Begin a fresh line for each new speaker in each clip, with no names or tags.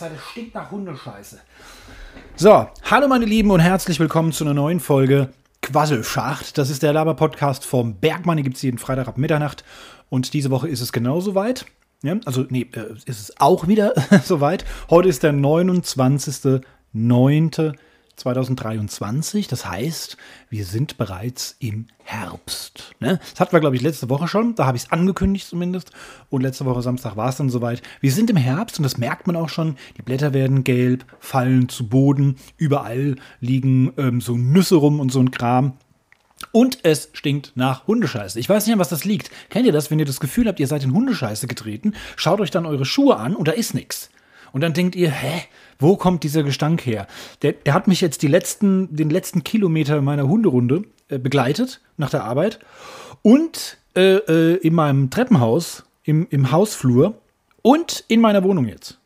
Zeit? Es stinkt nach Hundescheiße. So, hallo meine Lieben und herzlich willkommen zu einer neuen Folge Quasselschacht. Das ist der Laber-Podcast vom Bergmann. Hier gibt es jeden Freitag ab Mitternacht. Und diese Woche ist es genauso weit. Ja, also, nee, äh, ist es auch wieder soweit. Heute ist der 29.09. 2023. Das heißt, wir sind bereits im Herbst. Ne? Das hatten wir, glaube ich, letzte Woche schon. Da habe ich es angekündigt zumindest. Und letzte Woche Samstag war es dann soweit. Wir sind im Herbst und das merkt man auch schon. Die Blätter werden gelb, fallen zu Boden. Überall liegen ähm, so Nüsse rum und so ein Kram. Und es stinkt nach Hundescheiße. Ich weiß nicht, an was das liegt. Kennt ihr das, wenn ihr das Gefühl habt, ihr seid in Hundescheiße getreten? Schaut euch dann eure Schuhe an und da ist nichts. Und dann denkt ihr, hä, wo kommt dieser Gestank her? Der, der hat mich jetzt die letzten, den letzten Kilometer meiner Hunderunde äh, begleitet nach der Arbeit. Und äh, äh, in meinem Treppenhaus, im, im Hausflur und in meiner Wohnung jetzt.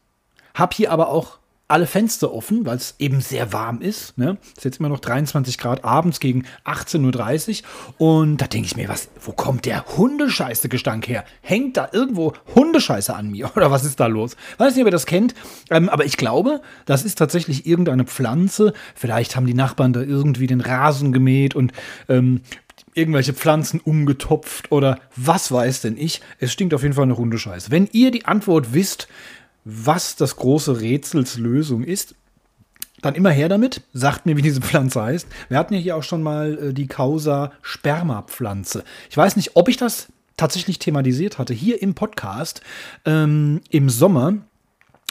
Hab hier aber auch alle Fenster offen, weil es eben sehr warm ist. Ne? Ist jetzt immer noch 23 Grad abends gegen 18.30 Uhr. Und da denke ich mir, was, wo kommt der Hundescheiße-Gestank her? Hängt da irgendwo Hundescheiße an mir? Oder was ist da los? Weiß nicht, ob ihr das kennt, ähm, aber ich glaube, das ist tatsächlich irgendeine Pflanze. Vielleicht haben die Nachbarn da irgendwie den Rasen gemäht und ähm, irgendwelche Pflanzen umgetopft oder was weiß denn ich. Es stinkt auf jeden Fall eine Hundescheiße. Wenn ihr die Antwort wisst, was das große Rätsels Lösung ist, dann immer her damit. Sagt mir, wie diese Pflanze heißt. Wir hatten ja hier auch schon mal äh, die Causa Spermapflanze. Ich weiß nicht, ob ich das tatsächlich thematisiert hatte. Hier im Podcast ähm, im Sommer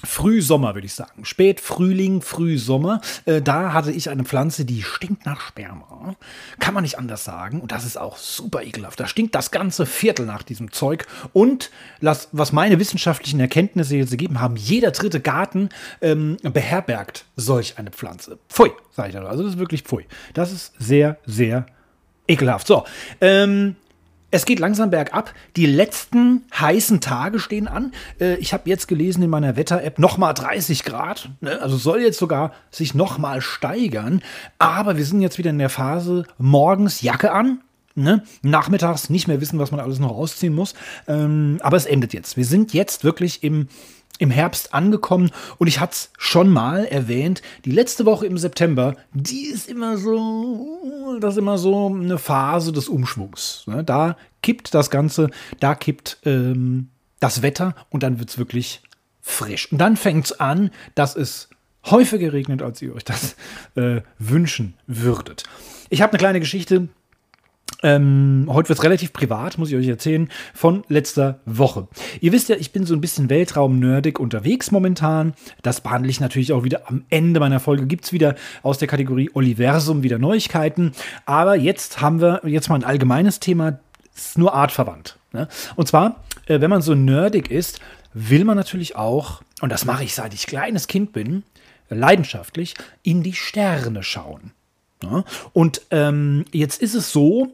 Frühsommer, würde ich sagen. Spätfrühling, Frühsommer. Äh, da hatte ich eine Pflanze, die stinkt nach Sperma. Kann man nicht anders sagen. Und das ist auch super ekelhaft. Da stinkt das ganze Viertel nach diesem Zeug. Und las, was meine wissenschaftlichen Erkenntnisse jetzt ergeben haben, jeder dritte Garten ähm, beherbergt solch eine Pflanze. Pfui, sage ich da. Also das ist wirklich pfui. Das ist sehr, sehr ekelhaft. So, ähm, es geht langsam bergab. Die letzten heißen Tage stehen an. Äh, ich habe jetzt gelesen in meiner Wetter-App nochmal 30 Grad. Ne? Also soll jetzt sogar sich nochmal steigern. Aber wir sind jetzt wieder in der Phase morgens Jacke an. Ne? Nachmittags nicht mehr wissen, was man alles noch ausziehen muss. Ähm, aber es endet jetzt. Wir sind jetzt wirklich im im Herbst angekommen und ich hatte es schon mal erwähnt, die letzte Woche im September, die ist immer so, das ist immer so eine Phase des Umschwungs. Ne? Da kippt das Ganze, da kippt ähm, das Wetter und dann wird es wirklich frisch. Und dann fängt es an, dass es häufiger regnet, als ihr euch das äh, wünschen würdet. Ich habe eine kleine Geschichte, ähm, heute wird es relativ privat, muss ich euch erzählen, von letzter Woche. Ihr wisst ja, ich bin so ein bisschen Weltraum-nerdig unterwegs momentan. Das behandle ich natürlich auch wieder am Ende meiner Folge. Gibt es wieder aus der Kategorie Oliversum wieder Neuigkeiten. Aber jetzt haben wir jetzt mal ein allgemeines Thema, ist nur artverwandt. Ne? Und zwar, äh, wenn man so nerdig ist, will man natürlich auch, und das mache ich seit ich kleines Kind bin, leidenschaftlich, in die Sterne schauen. Ja? Und ähm, jetzt ist es so,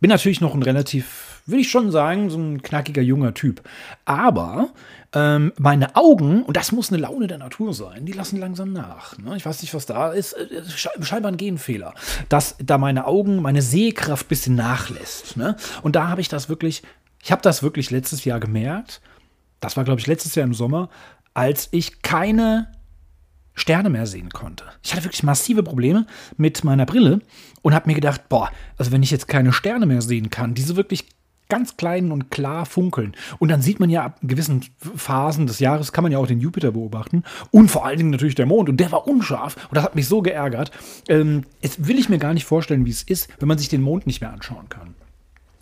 bin natürlich noch ein relativ, würde ich schon sagen, so ein knackiger junger Typ. Aber ähm, meine Augen, und das muss eine Laune der Natur sein, die lassen langsam nach. Ne? Ich weiß nicht, was da ist. Äh, scheinbar ein Genfehler. Dass da meine Augen, meine Sehkraft ein bisschen nachlässt. Ne? Und da habe ich das wirklich, ich habe das wirklich letztes Jahr gemerkt. Das war, glaube ich, letztes Jahr im Sommer, als ich keine Sterne mehr sehen konnte. Ich hatte wirklich massive Probleme mit meiner Brille und habe mir gedacht, boah, also wenn ich jetzt keine Sterne mehr sehen kann, diese wirklich ganz kleinen und klar funkeln. Und dann sieht man ja ab gewissen Phasen des Jahres, kann man ja auch den Jupiter beobachten. Und vor allen Dingen natürlich der Mond. Und der war unscharf. Und das hat mich so geärgert. Ähm, jetzt will ich mir gar nicht vorstellen, wie es ist, wenn man sich den Mond nicht mehr anschauen kann.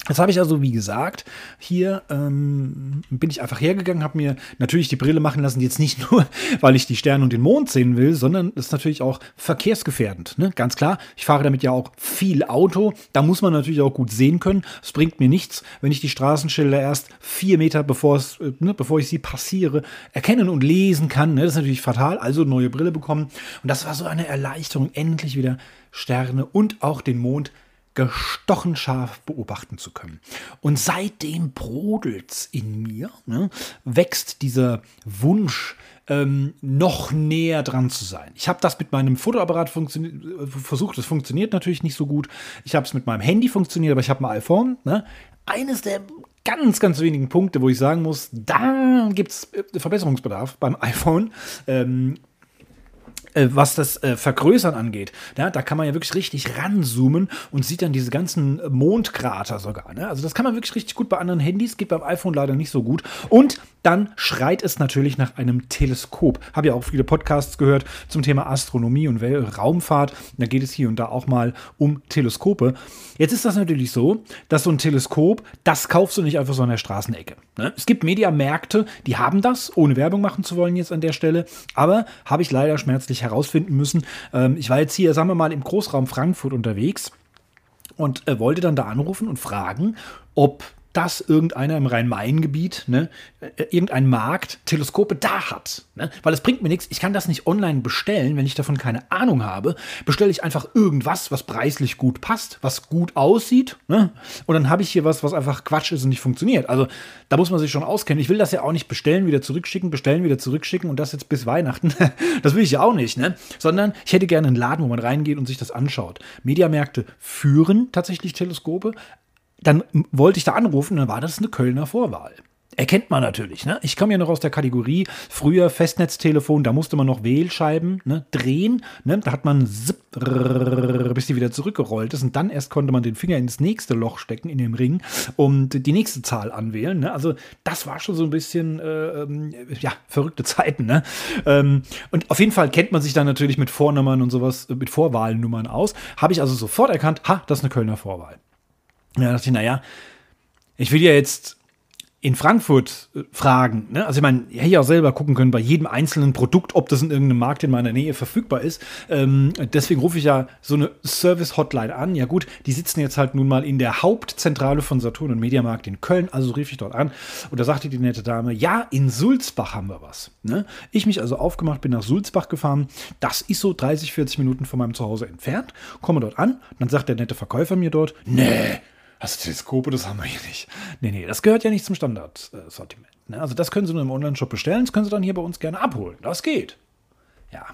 Jetzt habe ich also, wie gesagt, hier ähm, bin ich einfach hergegangen, habe mir natürlich die Brille machen lassen, jetzt nicht nur, weil ich die Sterne und den Mond sehen will, sondern das ist natürlich auch verkehrsgefährdend. Ne? Ganz klar, ich fahre damit ja auch viel Auto, da muss man natürlich auch gut sehen können. Es bringt mir nichts, wenn ich die Straßenschilder erst vier Meter, bevor, äh, ne, bevor ich sie passiere, erkennen und lesen kann. Ne? Das ist natürlich fatal, also neue Brille bekommen. Und das war so eine Erleichterung, endlich wieder Sterne und auch den Mond gestochen scharf beobachten zu können. Und seitdem brodelt's in mir, ne, wächst dieser Wunsch, ähm, noch näher dran zu sein. Ich habe das mit meinem Fotoapparat versucht, das funktioniert natürlich nicht so gut. Ich habe es mit meinem Handy funktioniert, aber ich habe ein iPhone. Ne? Eines der ganz, ganz wenigen Punkte, wo ich sagen muss, da gibt es Verbesserungsbedarf beim iPhone. Ähm, äh, was das äh, Vergrößern angeht. Ja, da kann man ja wirklich richtig ranzoomen und sieht dann diese ganzen Mondkrater sogar. Ne? Also das kann man wirklich richtig gut bei anderen Handys, geht beim iPhone leider nicht so gut. Und dann schreit es natürlich nach einem Teleskop. Habe ja auch viele Podcasts gehört zum Thema Astronomie und Raumfahrt. Da geht es hier und da auch mal um Teleskope. Jetzt ist das natürlich so, dass so ein Teleskop, das kaufst du nicht einfach so an der Straßenecke. Ne? Es gibt Mediamärkte, die haben das, ohne Werbung machen zu wollen jetzt an der Stelle. Aber habe ich leider schmerzlich herausfinden müssen. Ähm, ich war jetzt hier, sagen wir mal, im Großraum Frankfurt unterwegs und äh, wollte dann da anrufen und fragen, ob dass irgendeiner im Rhein-Main-Gebiet, ne, äh, irgendein Markt Teleskope da hat. Ne? Weil es bringt mir nichts, ich kann das nicht online bestellen, wenn ich davon keine Ahnung habe. Bestelle ich einfach irgendwas, was preislich gut passt, was gut aussieht. Ne? Und dann habe ich hier was, was einfach Quatsch ist und nicht funktioniert. Also da muss man sich schon auskennen. Ich will das ja auch nicht bestellen, wieder zurückschicken, bestellen, wieder zurückschicken und das jetzt bis Weihnachten. das will ich ja auch nicht, ne? Sondern ich hätte gerne einen Laden, wo man reingeht und sich das anschaut. Mediamärkte führen tatsächlich Teleskope, dann wollte ich da anrufen, dann war das eine Kölner Vorwahl. Erkennt man natürlich. Ne? Ich komme ja noch aus der Kategorie früher Festnetztelefon, da musste man noch Wählscheiben ne, drehen. Ne? Da hat man zip, bis die wieder zurückgerollt ist und dann erst konnte man den Finger ins nächste Loch stecken in dem Ring und die nächste Zahl anwählen. Ne? Also das war schon so ein bisschen äh, ja verrückte Zeiten. Ne? Ähm, und auf jeden Fall kennt man sich dann natürlich mit Vornummern und sowas, mit Vorwahlnummern aus. Habe ich also sofort erkannt, ha, das ist eine Kölner Vorwahl. Ja, dachte ich, naja, ich will ja jetzt in Frankfurt äh, fragen. Ne? Also ich meine, ich hätte ja auch selber gucken können bei jedem einzelnen Produkt, ob das in irgendeinem Markt in meiner Nähe verfügbar ist. Ähm, deswegen rufe ich ja so eine Service-Hotline an. Ja gut, die sitzen jetzt halt nun mal in der Hauptzentrale von Saturn und Mediamarkt in Köln. Also rief ich dort an und da sagte die nette Dame, ja, in Sulzbach haben wir was. Ne? Ich mich also aufgemacht, bin nach Sulzbach gefahren. Das ist so 30, 40 Minuten von meinem Zuhause entfernt. Komme dort an, dann sagt der nette Verkäufer mir dort, nee, also Teleskope, das haben wir hier nicht. Nee, nee, das gehört ja nicht zum Standardsortiment. Ne? Also das können Sie nur im Online-Shop bestellen, das können Sie dann hier bei uns gerne abholen. Das geht. Ja,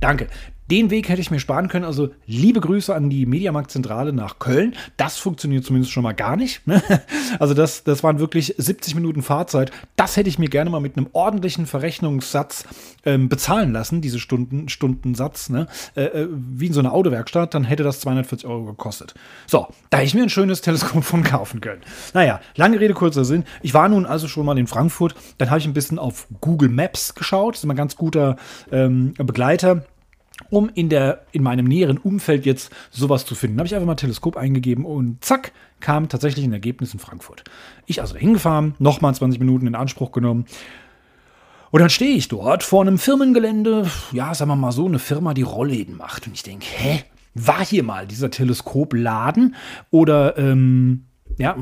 danke. Den Weg hätte ich mir sparen können. Also liebe Grüße an die Mediamarktzentrale nach Köln. Das funktioniert zumindest schon mal gar nicht. Ne? Also das, das waren wirklich 70 Minuten Fahrzeit. Das hätte ich mir gerne mal mit einem ordentlichen Verrechnungssatz ähm, bezahlen lassen, diese Stunden, Stundensatz, ne? Äh, äh wie in so einer Autowerkstatt. Dann hätte das 240 Euro gekostet. So, da hätte ich mir ein schönes Teleskop von kaufen können. Naja, lange Rede, kurzer Sinn. Ich war nun also schon mal in Frankfurt. Dann habe ich ein bisschen auf Google Maps geschaut. Das ist immer ein ganz guter ähm, Begleiter um in, der, in meinem näheren Umfeld jetzt sowas zu finden. Habe ich einfach mal Teleskop eingegeben und zack, kam tatsächlich ein Ergebnis in Frankfurt. Ich also hingefahren, nochmal 20 Minuten in Anspruch genommen. Und dann stehe ich dort vor einem Firmengelände, ja, sagen wir mal so, eine Firma, die Rollläden macht. Und ich denke, hä, war hier mal dieser Teleskopladen? Oder, ähm, ja,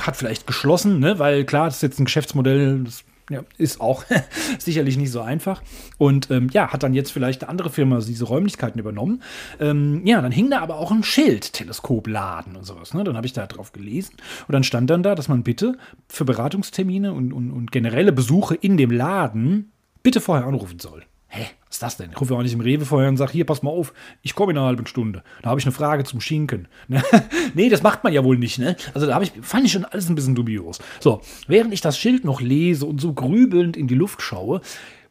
hat vielleicht geschlossen, ne? weil klar, das ist jetzt ein Geschäftsmodell, das ja, ist auch sicherlich nicht so einfach. Und ähm, ja, hat dann jetzt vielleicht eine andere Firma diese Räumlichkeiten übernommen. Ähm, ja, dann hing da aber auch ein Schild, Teleskopladen und sowas. Ne? Dann habe ich da drauf gelesen. Und dann stand dann da, dass man bitte für Beratungstermine und, und, und generelle Besuche in dem Laden bitte vorher anrufen soll. Was ist das denn? Ich rufe auch nicht im Rewe vorher und sage, hier, pass mal auf, ich komme in einer halben Stunde. Da habe ich eine Frage zum Schinken. Ne? nee, das macht man ja wohl nicht, ne? Also da ich, fand ich schon alles ein bisschen dubios. So, während ich das Schild noch lese und so grübelnd in die Luft schaue,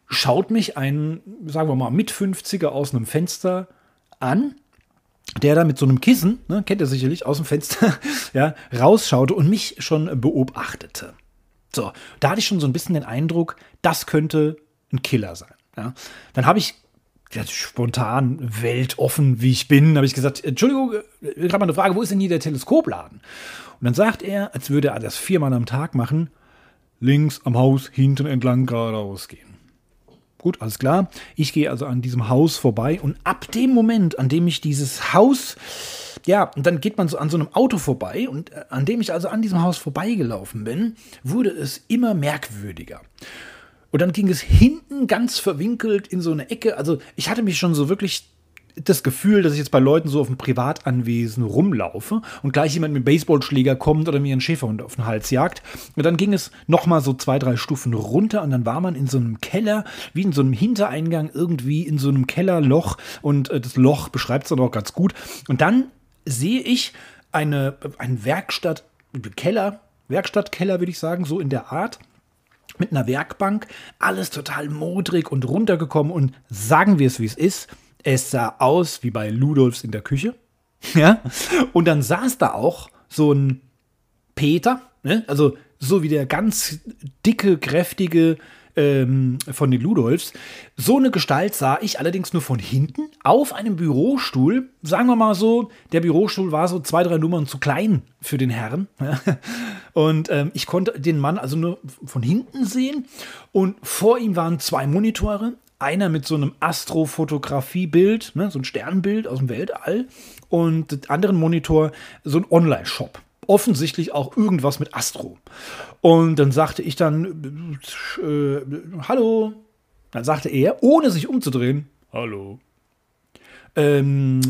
schaut mich ein, sagen wir mal, mit 50er aus einem Fenster an, der da mit so einem Kissen, ne, kennt ihr sicherlich, aus dem Fenster, ja, rausschaute und mich schon beobachtete. So, da hatte ich schon so ein bisschen den Eindruck, das könnte ein Killer sein. Ja. Dann habe ich ja, spontan, weltoffen wie ich bin, habe ich gesagt, Entschuldigung, gerade mal eine Frage, wo ist denn hier der Teleskopladen? Und dann sagt er, als würde er das viermal am Tag machen, links am Haus hinten entlang geradeaus gehen. Gut, alles klar. Ich gehe also an diesem Haus vorbei und ab dem Moment, an dem ich dieses Haus, ja, und dann geht man so an so einem Auto vorbei und äh, an dem ich also an diesem Haus vorbeigelaufen bin, wurde es immer merkwürdiger. Und dann ging es hinten ganz verwinkelt in so eine Ecke. Also ich hatte mich schon so wirklich das Gefühl, dass ich jetzt bei Leuten so auf dem Privatanwesen rumlaufe und gleich jemand mit Baseballschläger kommt oder mir einen Schäferhund auf den Hals jagt. Und dann ging es nochmal so zwei, drei Stufen runter und dann war man in so einem Keller, wie in so einem Hintereingang, irgendwie in so einem Kellerloch und äh, das Loch beschreibt es dann auch ganz gut. Und dann sehe ich eine, eine Werkstatt, Keller, Werkstattkeller, würde ich sagen, so in der Art. Mit einer Werkbank, alles total modrig und runtergekommen und sagen wir es, wie es ist. Es sah aus wie bei Ludolfs in der Küche. Ja, und dann saß da auch so ein Peter, ne? also so wie der ganz dicke, kräftige ähm, von den Ludolfs. So eine Gestalt sah ich allerdings nur von hinten auf einem Bürostuhl. Sagen wir mal so, der Bürostuhl war so zwei, drei Nummern zu klein für den Herrn. Und ähm, ich konnte den Mann also nur von hinten sehen. Und vor ihm waren zwei Monitore. Einer mit so einem Astrofotografiebild, ne, so ein Sternbild aus dem Weltall. Und den anderen Monitor so ein Online-Shop offensichtlich auch irgendwas mit Astro. Und dann sagte ich dann, äh, hallo. Dann sagte er, ohne sich umzudrehen, hallo. Ähm,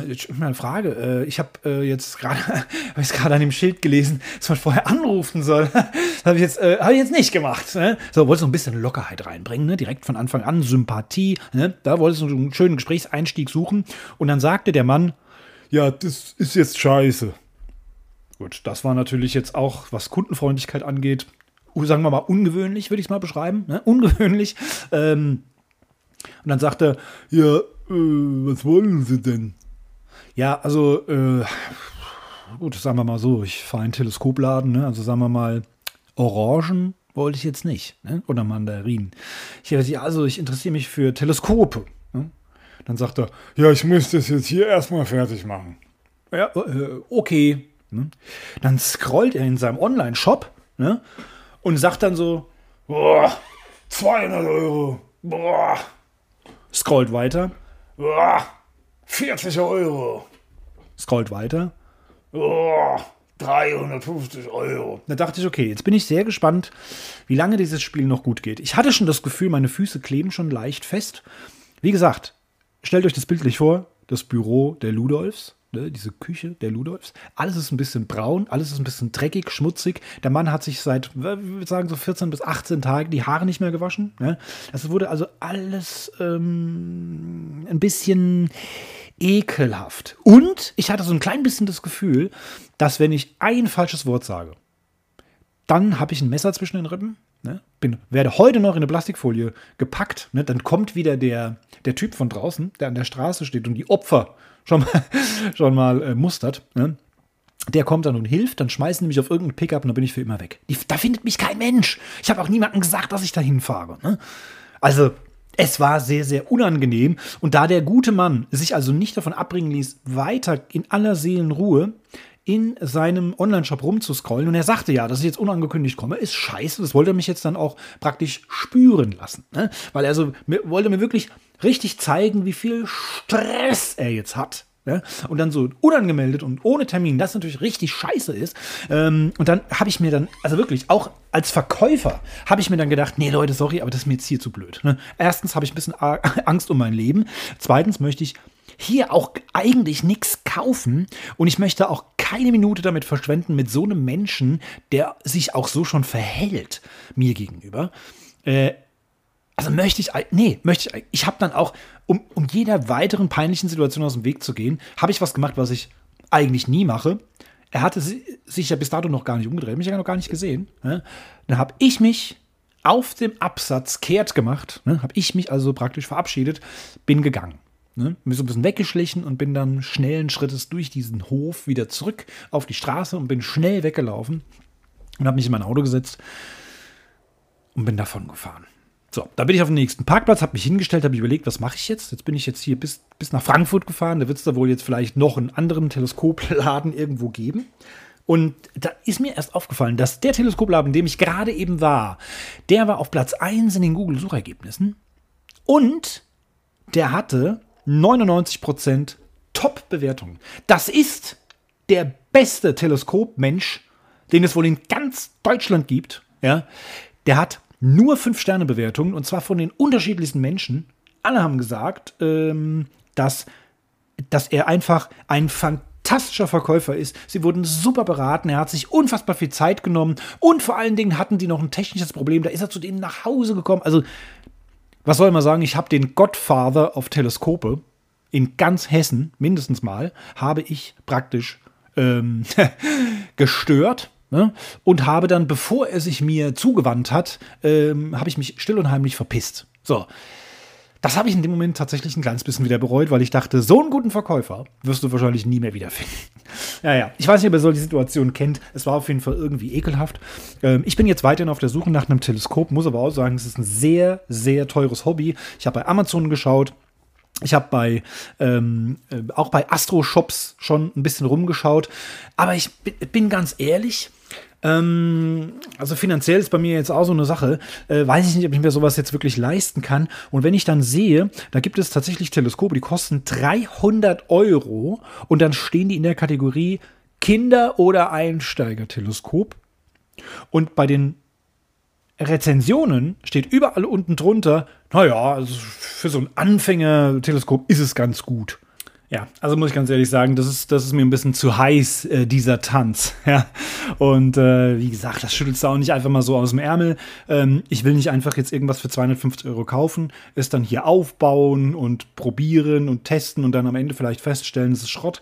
eine Frage. Äh, ich habe äh, jetzt gerade gerade an dem Schild gelesen, dass man vorher anrufen soll. das habe ich jetzt äh, habe ich jetzt nicht gemacht. Ne? So wollte so ein bisschen Lockerheit reinbringen, ne? direkt von Anfang an Sympathie. Ne? Da wollte ich so einen schönen Gesprächseinstieg suchen und dann sagte der Mann, ja, das ist jetzt scheiße. Gut, das war natürlich jetzt auch, was Kundenfreundlichkeit angeht, sagen wir mal ungewöhnlich, würde ich es mal beschreiben. Ne? Ungewöhnlich. Ähm, und dann sagte er, ja, äh, was wollen Sie denn? Ja, also, äh, gut, sagen wir mal so, ich fahre einen Teleskopladen, ne? also sagen wir mal, Orangen wollte ich jetzt nicht, ne? oder Mandarinen. Ich, also, ich interessiere mich für Teleskope. Ne? Dann sagt er, ja, ich muss das jetzt hier erstmal fertig machen. Ja, äh, okay. Ne? Dann scrollt er in seinem Online-Shop ne? und sagt dann so, boah, 200 Euro, boah. Scrollt weiter, boah, 40 Euro. Scrollt weiter, boah, 350 Euro. Da dachte ich, okay, jetzt bin ich sehr gespannt, wie lange dieses Spiel noch gut geht. Ich hatte schon das Gefühl, meine Füße kleben schon leicht fest. Wie gesagt, stellt euch das bildlich vor, das Büro der Ludolfs ne, diese Küche der Ludolfs. Alles ist ein bisschen braun, alles ist ein bisschen dreckig, schmutzig. Der Mann hat sich seit, ich würde sagen, so 14 bis 18 Tagen die Haare nicht mehr gewaschen. Ne? Das wurde also alles ähm, ein bisschen ekelhaft. Und ich hatte so ein klein bisschen das Gefühl, dass wenn ich ein falsches Wort sage, dann habe ich ein Messer zwischen den Rippen. Ne? Bin, werde heute noch in eine Plastikfolie gepackt. Ne? Dann kommt wieder der, der Typ von draußen, der an der Straße steht und die Opfer schon mal, schon mal äh, mustert. Ne? Der kommt dann und hilft, dann schmeißen die mich auf irgendeinen Pickup und dann bin ich für immer weg. Die, da findet mich kein Mensch. Ich habe auch niemandem gesagt, dass ich da hinfahre. Ne? Also, es war sehr, sehr unangenehm. Und da der gute Mann sich also nicht davon abbringen ließ, weiter in aller Seelenruhe in seinem Online-Shop rumzuscrollen. Und er sagte ja, dass ich jetzt unangekündigt komme, ist scheiße. Das wollte er mich jetzt dann auch praktisch spüren lassen. Ne? Weil er so, wollte mir wirklich richtig zeigen, wie viel Stress er jetzt hat. Ja? Und dann so unangemeldet und ohne Termin, das natürlich richtig scheiße ist. Ähm, und dann habe ich mir dann, also wirklich, auch als Verkäufer, habe ich mir dann gedacht, nee Leute, sorry, aber das ist mir jetzt hier zu blöd. Ne? Erstens habe ich ein bisschen Angst um mein Leben. Zweitens möchte ich hier auch eigentlich nichts kaufen und ich möchte auch keine Minute damit verschwenden mit so einem Menschen, der sich auch so schon verhält mir gegenüber. Äh, also möchte ich, nee, möchte ich, ich habe dann auch, um, um jeder weiteren peinlichen Situation aus dem Weg zu gehen, habe ich was gemacht, was ich eigentlich nie mache. Er hatte sich ja bis dato noch gar nicht umgedreht, mich ja noch gar nicht gesehen. Ne? Dann habe ich mich auf dem Absatz kehrt gemacht, ne? habe ich mich also praktisch verabschiedet, bin gegangen. Ne? Bin so ein bisschen weggeschlichen und bin dann schnellen Schrittes durch diesen Hof wieder zurück auf die Straße und bin schnell weggelaufen und habe mich in mein Auto gesetzt und bin davon gefahren. So, da bin ich auf den nächsten Parkplatz, habe mich hingestellt, habe überlegt, was mache ich jetzt? Jetzt bin ich jetzt hier bis, bis nach Frankfurt gefahren. Da wird es da wohl jetzt vielleicht noch einen anderen Teleskopladen irgendwo geben. Und da ist mir erst aufgefallen, dass der Teleskopladen, in dem ich gerade eben war, der war auf Platz 1 in den Google-Suchergebnissen. Und der hatte 99% Top-Bewertungen. Das ist der beste Teleskopmensch, den es wohl in ganz Deutschland gibt. Ja, der hat nur 5-Sterne-Bewertungen und zwar von den unterschiedlichsten Menschen. Alle haben gesagt, ähm, dass, dass er einfach ein fantastischer Verkäufer ist. Sie wurden super beraten, er hat sich unfassbar viel Zeit genommen und vor allen Dingen hatten die noch ein technisches Problem. Da ist er zu denen nach Hause gekommen. Also was soll man sagen, ich habe den Godfather auf Teleskope in ganz Hessen, mindestens mal, habe ich praktisch ähm, gestört. Ne? Und habe dann, bevor er sich mir zugewandt hat, ähm, habe ich mich still und heimlich verpisst. So. Das habe ich in dem Moment tatsächlich ein kleines bisschen wieder bereut, weil ich dachte, so einen guten Verkäufer wirst du wahrscheinlich nie mehr wiederfinden. ja, ja. Ich weiß nicht, ob ihr solche Situationen kennt. Es war auf jeden Fall irgendwie ekelhaft. Ähm, ich bin jetzt weiterhin auf der Suche nach einem Teleskop, muss aber auch sagen, es ist ein sehr, sehr teures Hobby. Ich habe bei Amazon geschaut. Ich habe bei ähm, äh, auch bei Astro Shops schon ein bisschen rumgeschaut, aber ich bin ganz ehrlich, ähm, also finanziell ist bei mir jetzt auch so eine Sache. Äh, weiß ich nicht, ob ich mir sowas jetzt wirklich leisten kann. Und wenn ich dann sehe, da gibt es tatsächlich Teleskope, die kosten 300 Euro und dann stehen die in der Kategorie Kinder- oder Einsteiger-Teleskop. Und bei den Rezensionen steht überall unten drunter, naja, also für so ein Anfänger-Teleskop ist es ganz gut. Ja, also muss ich ganz ehrlich sagen, das ist, das ist mir ein bisschen zu heiß, äh, dieser Tanz. Ja. Und äh, wie gesagt, das schüttelst du auch nicht einfach mal so aus dem Ärmel. Ähm, ich will nicht einfach jetzt irgendwas für 250 Euro kaufen, es dann hier aufbauen und probieren und testen und dann am Ende vielleicht feststellen, es ist Schrott.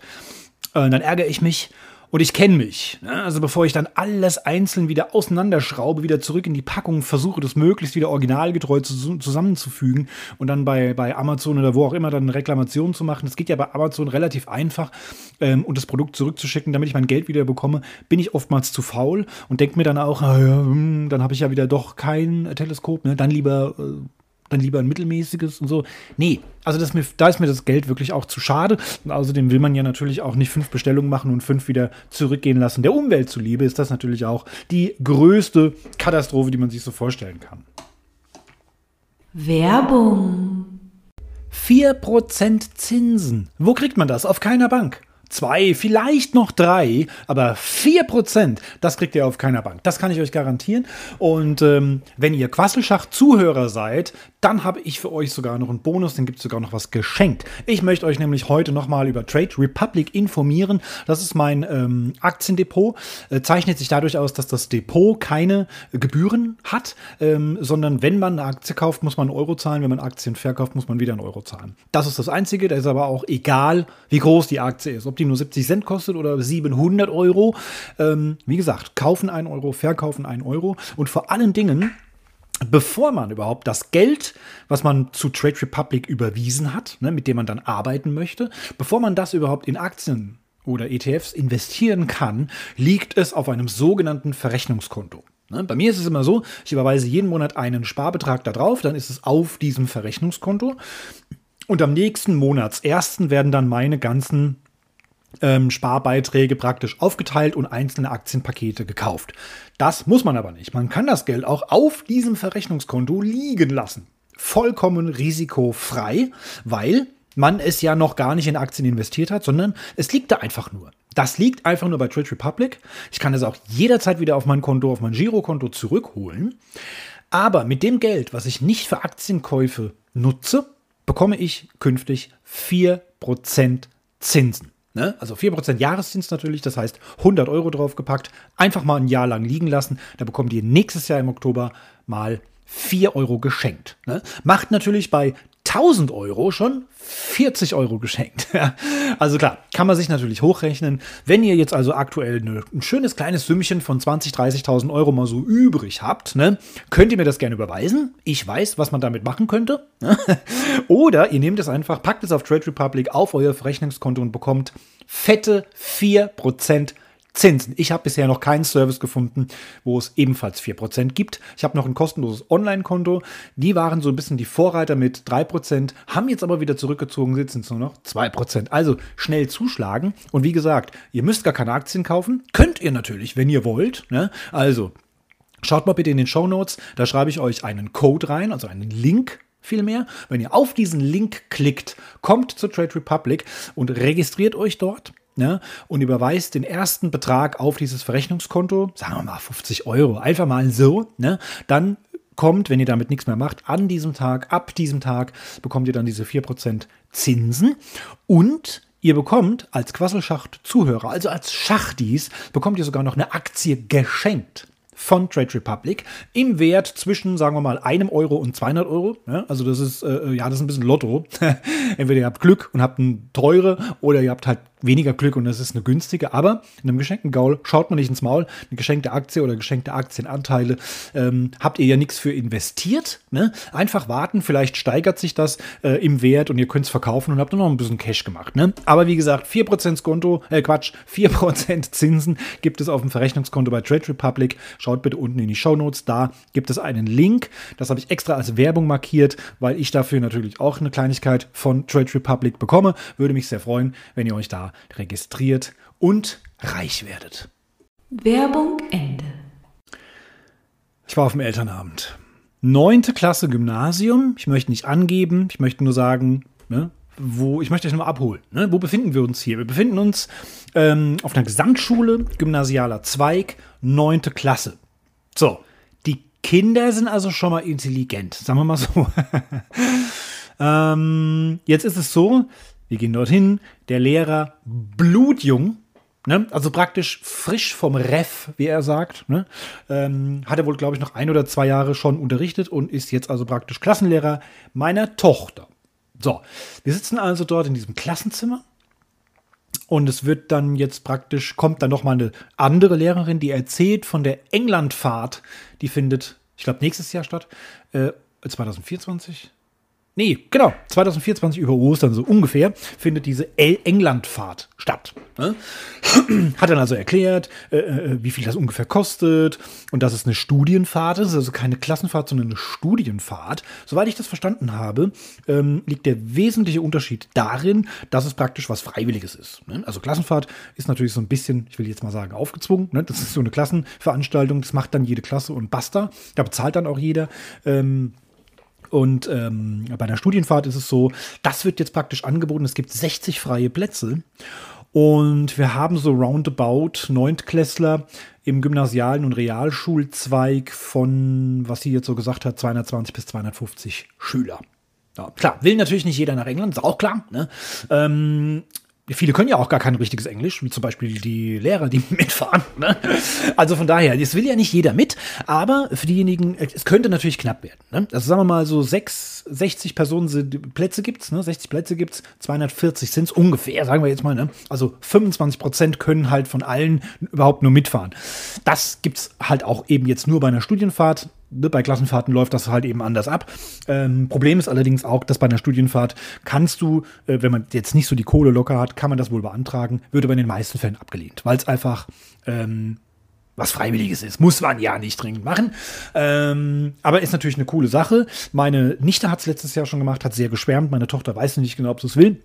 Äh, dann ärgere ich mich und ich kenne mich. Ne? Also bevor ich dann alles einzeln wieder auseinanderschraube, wieder zurück in die Packung, versuche das möglichst wieder originalgetreu zu, zusammenzufügen und dann bei, bei Amazon oder wo auch immer dann eine Reklamation zu machen. Das geht ja bei Amazon relativ einfach ähm, und das Produkt zurückzuschicken, damit ich mein Geld wieder bekomme, bin ich oftmals zu faul und denke mir dann auch, hm, dann habe ich ja wieder doch kein Teleskop, ne? dann lieber äh, dann lieber ein mittelmäßiges und so. Nee, also das mir, da ist mir das Geld wirklich auch zu schade. Und außerdem will man ja natürlich auch nicht fünf Bestellungen machen und fünf wieder zurückgehen lassen. Der Umwelt zuliebe ist das natürlich auch die größte Katastrophe, die man sich so vorstellen kann.
Werbung.
4% Zinsen. Wo kriegt man das? Auf keiner Bank zwei, vielleicht noch drei, aber vier Prozent, das kriegt ihr auf keiner Bank. Das kann ich euch garantieren. Und ähm, wenn ihr Quasselschacht-Zuhörer seid, dann habe ich für euch sogar noch einen Bonus, dann gibt es sogar noch was geschenkt. Ich möchte euch nämlich heute nochmal über Trade Republic informieren. Das ist mein ähm, Aktiendepot. Äh, zeichnet sich dadurch aus, dass das Depot keine Gebühren hat, ähm, sondern wenn man eine Aktie kauft, muss man einen Euro zahlen. Wenn man Aktien verkauft, muss man wieder einen Euro zahlen. Das ist das Einzige. Da ist aber auch egal, wie groß die Aktie ist. Ob die nur 70 Cent kostet oder 700 Euro. Ähm, wie gesagt, kaufen 1 Euro, verkaufen 1 Euro. Und vor allen Dingen bevor man überhaupt das Geld, was man zu Trade Republic überwiesen hat, ne, mit dem man dann arbeiten möchte, bevor man das überhaupt in Aktien oder ETFs investieren kann, liegt es auf einem sogenannten Verrechnungskonto. Ne, bei mir ist es immer so, ich überweise jeden Monat einen Sparbetrag da drauf, dann ist es auf diesem Verrechnungskonto. Und am nächsten Monatsersten werden dann meine ganzen ähm, Sparbeiträge praktisch aufgeteilt und einzelne Aktienpakete gekauft. Das muss man aber nicht. Man kann das Geld auch auf diesem Verrechnungskonto liegen lassen. Vollkommen risikofrei, weil man es ja noch gar nicht in Aktien investiert hat, sondern es liegt da einfach nur. Das liegt einfach nur bei Trade Republic. Ich kann es auch jederzeit wieder auf mein Konto, auf mein Girokonto zurückholen. Aber mit dem Geld, was ich nicht für Aktienkäufe nutze, bekomme ich künftig 4% Zinsen. Ne? Also 4% Jahreszins natürlich, das heißt 100 Euro draufgepackt, einfach mal ein Jahr lang liegen lassen. Da bekommt ihr nächstes Jahr im Oktober mal 4 Euro geschenkt. Ne? Macht natürlich bei 1000 Euro schon 40 Euro geschenkt. also klar, kann man sich natürlich hochrechnen. Wenn ihr jetzt also aktuell eine, ein schönes kleines Sümmchen von 20, 30.000 Euro mal so übrig habt, ne, könnt ihr mir das gerne überweisen. Ich weiß, was man damit machen könnte. Oder ihr nehmt es einfach, packt es auf Trade Republic auf euer Verrechnungskonto und bekommt fette 4% Zinsen. Ich habe bisher noch keinen Service gefunden, wo es ebenfalls 4% gibt. Ich habe noch ein kostenloses Online-Konto. Die waren so ein bisschen die Vorreiter mit 3%, haben jetzt aber wieder zurückgezogen, sitzen nur noch 2%. Also schnell zuschlagen. Und wie gesagt, ihr müsst gar keine Aktien kaufen. Könnt ihr natürlich, wenn ihr wollt. Ne? Also schaut mal bitte in den Show Notes. Da schreibe ich euch einen Code rein, also einen Link vielmehr. Wenn ihr auf diesen Link klickt, kommt zur Trade Republic und registriert euch dort ne, und überweist den ersten Betrag auf dieses Verrechnungskonto, sagen wir mal 50 Euro, einfach mal so, ne, dann kommt, wenn ihr damit nichts mehr macht, an diesem Tag, ab diesem Tag bekommt ihr dann diese 4% Zinsen und Ihr bekommt als Quasselschacht-Zuhörer, also als Schachtis, bekommt ihr sogar noch eine Aktie geschenkt von Trade Republic im Wert zwischen, sagen wir mal, einem Euro und 200 Euro. Ja, also das ist, äh, ja, das ist ein bisschen Lotto. Entweder ihr habt Glück und habt eine teure oder ihr habt halt weniger Glück und das ist eine günstige, aber in einem geschenkten Gaul schaut man nicht ins Maul. Eine geschenkte Aktie oder geschenkte Aktienanteile ähm, habt ihr ja nichts für investiert. Ne? Einfach warten, vielleicht steigert sich das äh, im Wert und ihr könnt es verkaufen und habt nur noch ein bisschen Cash gemacht. Ne? Aber wie gesagt, 4% Skonto, äh Quatsch, 4% Zinsen gibt es auf dem Verrechnungskonto bei Trade Republic. Schaut bitte unten in die Show Notes, da gibt es einen Link. Das habe ich extra als Werbung markiert, weil ich dafür natürlich auch eine Kleinigkeit von Trade Republic bekomme. Würde mich sehr freuen, wenn ihr euch da registriert und reich werdet.
Werbung Ende.
Ich war auf dem Elternabend. Neunte Klasse Gymnasium. Ich möchte nicht angeben, ich möchte nur sagen, ne, wo, ich möchte euch nur abholen. Ne? Wo befinden wir uns hier? Wir befinden uns ähm, auf einer Gesamtschule, gymnasialer Zweig, neunte Klasse. So, die Kinder sind also schon mal intelligent, sagen wir mal so. ähm, jetzt ist es so, wir gehen dorthin, der Lehrer blutjung, Ne? Also praktisch frisch vom Ref, wie er sagt. Ne? Ähm, hat er wohl, glaube ich, noch ein oder zwei Jahre schon unterrichtet und ist jetzt also praktisch Klassenlehrer meiner Tochter. So, wir sitzen also dort in diesem Klassenzimmer und es wird dann jetzt praktisch, kommt dann noch mal eine andere Lehrerin, die erzählt von der Englandfahrt, die findet, ich glaube, nächstes Jahr statt, äh, 2024, Nee, genau. 2024 über Ostern so ungefähr findet diese Englandfahrt statt. Ne? Hat dann also erklärt, äh, äh, wie viel das ungefähr kostet und dass es eine Studienfahrt ist, also keine Klassenfahrt, sondern eine Studienfahrt. Soweit ich das verstanden habe, ähm, liegt der wesentliche Unterschied darin, dass es praktisch was Freiwilliges ist. Ne? Also Klassenfahrt ist natürlich so ein bisschen, ich will jetzt mal sagen, aufgezwungen. Ne? Das ist so eine Klassenveranstaltung, das macht dann jede Klasse und basta. Da bezahlt dann auch jeder. Ähm, und ähm, bei der Studienfahrt ist es so, das wird jetzt praktisch angeboten. Es gibt 60 freie Plätze. Und wir haben so roundabout Neuntklässler im Gymnasialen und Realschulzweig von, was sie jetzt so gesagt hat, 220 bis 250 Schüler. Ja, klar, will natürlich nicht jeder nach England, ist auch klar. Ne? Ähm, viele können ja auch gar kein richtiges Englisch, wie zum Beispiel die Lehrer, die mitfahren. Ne? Also von daher, es will ja nicht jeder mit, aber für diejenigen, es könnte natürlich knapp werden. Ne? Also sagen wir mal so sechs, 60 Personen sind, Plätze gibt's, ne? 60 Plätze gibt's, 240 sind es ungefähr, sagen wir jetzt mal. Ne? Also 25 Prozent können halt von allen überhaupt nur mitfahren. Das gibt's halt auch eben jetzt nur bei einer Studienfahrt. Ne, bei Klassenfahrten läuft das halt eben anders ab. Ähm, Problem ist allerdings auch, dass bei einer Studienfahrt kannst du, äh, wenn man jetzt nicht so die Kohle locker hat, kann man das wohl beantragen, wird aber in den meisten Fällen abgelehnt, weil es einfach ähm, was Freiwilliges ist. Muss man ja nicht dringend machen. Ähm, aber ist natürlich eine coole Sache. Meine Nichte hat es letztes Jahr schon gemacht, hat sehr geschwärmt. Meine Tochter weiß nicht genau, ob sie es will.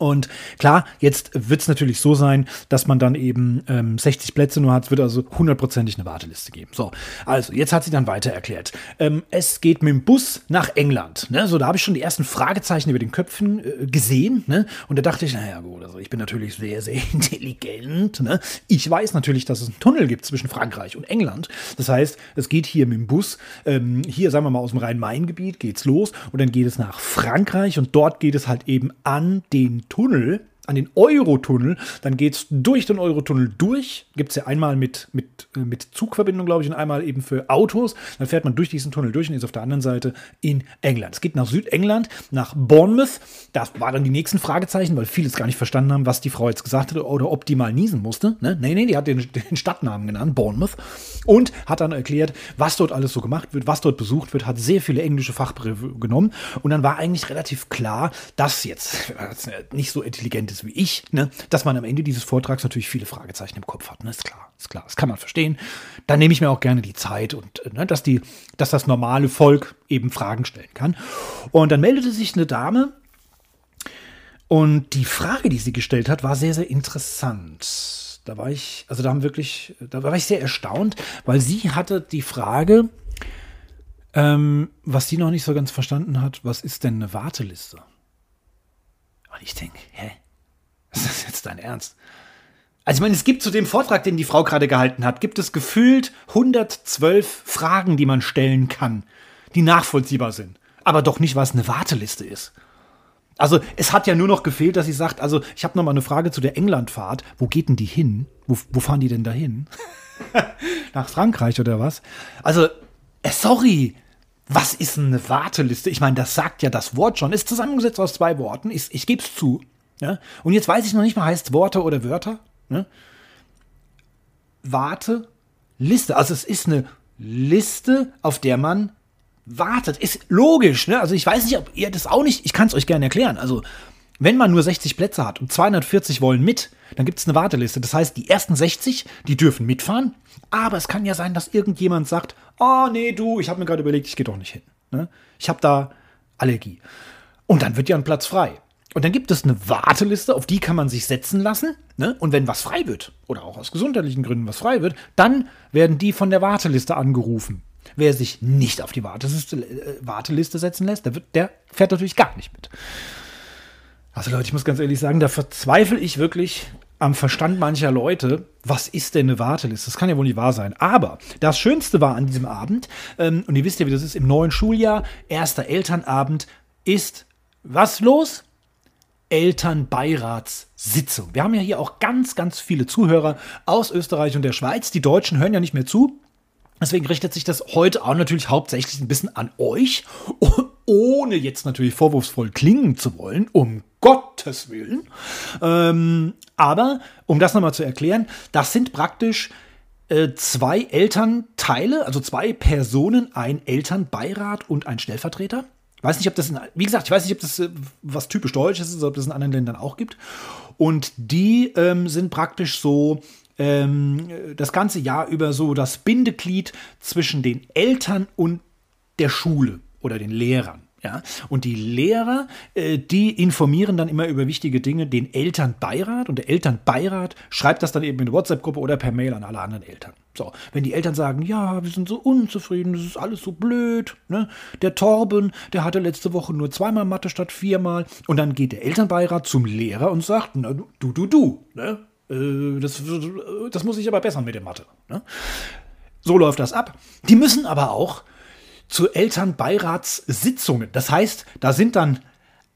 Und klar, jetzt wird es natürlich so sein, dass man dann eben ähm, 60 Plätze nur hat. Es wird also hundertprozentig eine Warteliste geben. So, also jetzt hat sie dann weiter erklärt. Ähm, es geht mit dem Bus nach England. Ne? So, da habe ich schon die ersten Fragezeichen über den Köpfen äh, gesehen. Ne? Und da dachte ich, naja gut, also ich bin natürlich sehr, sehr intelligent. Ne? Ich weiß natürlich, dass es einen Tunnel gibt zwischen Frankreich und England. Das heißt, es geht hier mit dem Bus, ähm, hier sagen wir mal aus dem Rhein-Main-Gebiet geht's los und dann geht es nach Frankreich und dort geht es halt eben an den Tunnel, an den Eurotunnel, dann geht es durch den Eurotunnel durch. Gibt es ja einmal mit, mit, äh, mit Zugverbindung, glaube ich, und einmal eben für Autos. Dann fährt man durch diesen Tunnel durch und ist auf der anderen Seite in England. Es geht nach Südengland, nach Bournemouth. Das war dann die nächsten Fragezeichen, weil viele es gar nicht verstanden haben, was die Frau jetzt gesagt hatte oder ob die mal niesen musste. Ne? Nee, nee, die hat den, den Stadtnamen genannt, Bournemouth. Und hat dann erklärt, was dort alles so gemacht wird, was dort besucht wird, hat sehr viele englische Fachbegriffe genommen. Und dann war eigentlich relativ klar, dass jetzt nicht so intelligent ist ist wie ich, ne, dass man am Ende dieses Vortrags natürlich viele Fragezeichen im Kopf hat. Ne? Ist klar, ist klar, das kann man verstehen. Dann nehme ich mir auch gerne die Zeit und ne, dass, die, dass das normale Volk eben Fragen stellen kann. Und dann meldete sich eine Dame und die Frage, die sie gestellt hat, war sehr, sehr interessant. Da war ich, also da haben wirklich, da war ich sehr erstaunt, weil sie hatte die Frage, ähm, was sie noch nicht so ganz verstanden hat, was ist denn eine Warteliste? Und ich denke, hä? Ist das jetzt dein Ernst? Also ich meine, es gibt zu dem Vortrag, den die Frau gerade gehalten hat, gibt es gefühlt 112 Fragen, die man stellen kann, die nachvollziehbar sind. Aber doch nicht, was eine Warteliste ist. Also es hat ja nur noch gefehlt, dass sie sagt, also ich habe noch mal eine Frage zu der Englandfahrt. Wo geht denn die hin? Wo, wo fahren die denn da hin? Nach Frankreich oder was? Also, äh, sorry, was ist eine Warteliste? Ich meine, das sagt ja das Wort schon. Ist zusammengesetzt aus zwei Worten. Ich, ich gebe es zu. Ja? Und jetzt weiß ich noch nicht mal, heißt Worte oder Wörter. Ne? Warte, Liste. Also es ist eine Liste, auf der man wartet. Ist logisch, ne? Also ich weiß nicht, ob ihr das auch nicht, ich kann es euch gerne erklären. Also wenn man nur 60 Plätze hat und 240 wollen mit, dann gibt es eine Warteliste. Das heißt, die ersten 60, die dürfen mitfahren. Aber es kann ja sein, dass irgendjemand sagt, oh nee, du, ich habe mir gerade überlegt, ich gehe doch nicht hin. Ne? Ich habe da Allergie. Und dann wird ja ein Platz frei. Und dann gibt es eine Warteliste, auf die kann man sich setzen lassen. Ne? Und wenn was frei wird, oder auch aus gesundheitlichen Gründen was frei wird, dann werden die von der Warteliste angerufen. Wer sich nicht auf die Warteliste, äh, Warteliste setzen lässt, der, wird, der fährt natürlich gar nicht mit. Also Leute, ich muss ganz ehrlich sagen, da verzweifle ich wirklich am Verstand mancher Leute, was ist denn eine Warteliste? Das kann ja wohl nicht wahr sein. Aber das Schönste war an diesem Abend, ähm, und ihr wisst ja, wie das ist, im neuen Schuljahr, erster Elternabend, ist was los? Elternbeiratssitzung. Wir haben ja hier auch ganz, ganz viele Zuhörer aus Österreich und der Schweiz. Die Deutschen hören ja nicht mehr zu. Deswegen richtet sich das heute auch natürlich hauptsächlich ein bisschen an euch, ohne jetzt natürlich vorwurfsvoll klingen zu wollen, um Gottes Willen. Ähm, aber, um das nochmal zu erklären, das sind praktisch äh, zwei Elternteile, also zwei Personen, ein Elternbeirat und ein Stellvertreter. Weiß nicht, ob das, in, wie gesagt, ich weiß nicht, ob das äh, was typisch Deutsches ist, ob das in anderen Ländern auch gibt. Und die ähm, sind praktisch so ähm, das ganze Jahr über so das Bindeglied zwischen den Eltern und der Schule oder den Lehrern. Ja, und die Lehrer, äh, die informieren dann immer über wichtige Dinge den Elternbeirat und der Elternbeirat schreibt das dann eben in eine WhatsApp-Gruppe oder per Mail an alle anderen Eltern. So, wenn die Eltern sagen, ja, wir sind so unzufrieden, das ist alles so blöd, ne? Der Torben, der hatte letzte Woche nur zweimal Mathe statt viermal und dann geht der Elternbeirat zum Lehrer und sagt, na, du, du, du, ne? Äh, das, das muss ich aber bessern mit der Mathe. Ne? So läuft das ab. Die müssen aber auch zu Elternbeiratssitzungen. Das heißt, da sind dann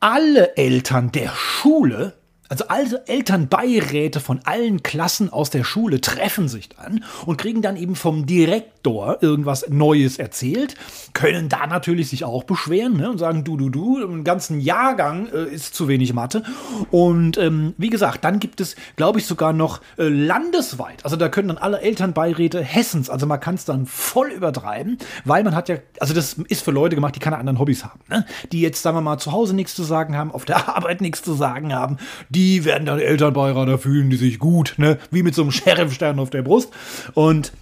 alle Eltern der Schule also alle Elternbeiräte von allen Klassen aus der Schule treffen sich dann und kriegen dann eben vom Direktor irgendwas Neues erzählt, können da natürlich sich auch beschweren ne, und sagen, du, du, du, im ganzen Jahrgang äh, ist zu wenig Mathe. Und ähm, wie gesagt, dann gibt es, glaube ich, sogar noch äh, landesweit, also da können dann alle Elternbeiräte Hessens, also man kann es dann voll übertreiben, weil man hat ja, also das ist für Leute gemacht, die keine anderen Hobbys haben, ne? die jetzt, sagen wir mal, zu Hause nichts zu sagen haben, auf der Arbeit nichts zu sagen haben, die werden dann Elternbeirater fühlen, die sich gut, ne? Wie mit so einem Sheriffstern auf der Brust. Und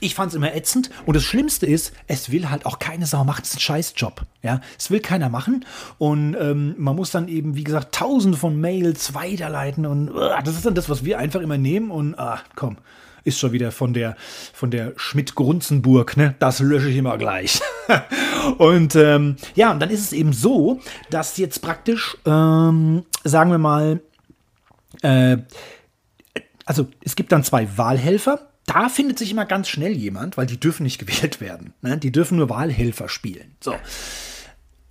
ich fand es immer ätzend. Und das Schlimmste ist, es will halt auch keine Sau machen. Es ist ein Scheißjob. Ja, es will keiner machen. Und ähm, man muss dann eben, wie gesagt, tausende von Mails weiterleiten. Und uh, das ist dann das, was wir einfach immer nehmen. Und ah, komm, ist schon wieder von der, von der Schmidt-Grunzenburg, ne? Das lösche ich immer gleich. und ähm, ja, und dann ist es eben so, dass jetzt praktisch, ähm, sagen wir mal, äh, also es gibt dann zwei Wahlhelfer. Da findet sich immer ganz schnell jemand, weil die dürfen nicht gewählt werden. Ne? Die dürfen nur Wahlhelfer spielen. So.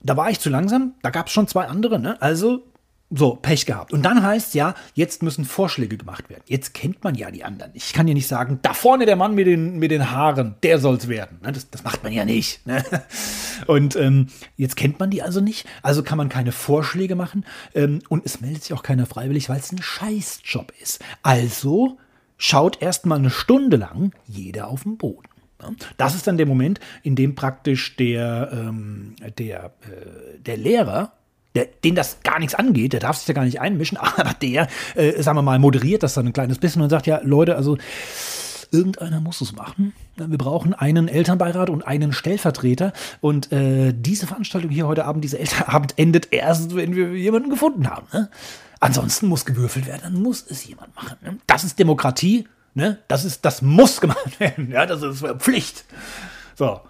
Da war ich zu langsam, da gab es schon zwei andere, ne? Also so, Pech gehabt. Und dann heißt ja, jetzt müssen Vorschläge gemacht werden. Jetzt kennt man ja die anderen. Ich kann ja nicht sagen, da vorne der Mann mit den, mit den Haaren, der soll's werden. Ne, das, das macht man ja nicht. Ne? Und ähm, jetzt kennt man die also nicht. Also kann man keine Vorschläge machen. Ähm, und es meldet sich auch keiner freiwillig, weil es ein Scheißjob ist. Also schaut erstmal eine Stunde lang jeder auf den Boden. Ne? Das ist dann der Moment, in dem praktisch der, ähm, der, äh, der Lehrer der, den das gar nichts angeht, der darf sich da gar nicht einmischen, aber der, äh, sagen wir mal, moderiert das dann ein kleines bisschen und sagt, ja, Leute, also irgendeiner muss es machen. Wir brauchen einen Elternbeirat und einen Stellvertreter. Und äh, diese Veranstaltung hier heute Abend, dieser Elternabend, endet erst, wenn wir jemanden gefunden haben. Ne? Ansonsten muss gewürfelt werden, dann muss es jemand machen. Ne? Das ist Demokratie. Ne? Das, ist, das muss gemacht werden. Ja, das ist Pflicht. So.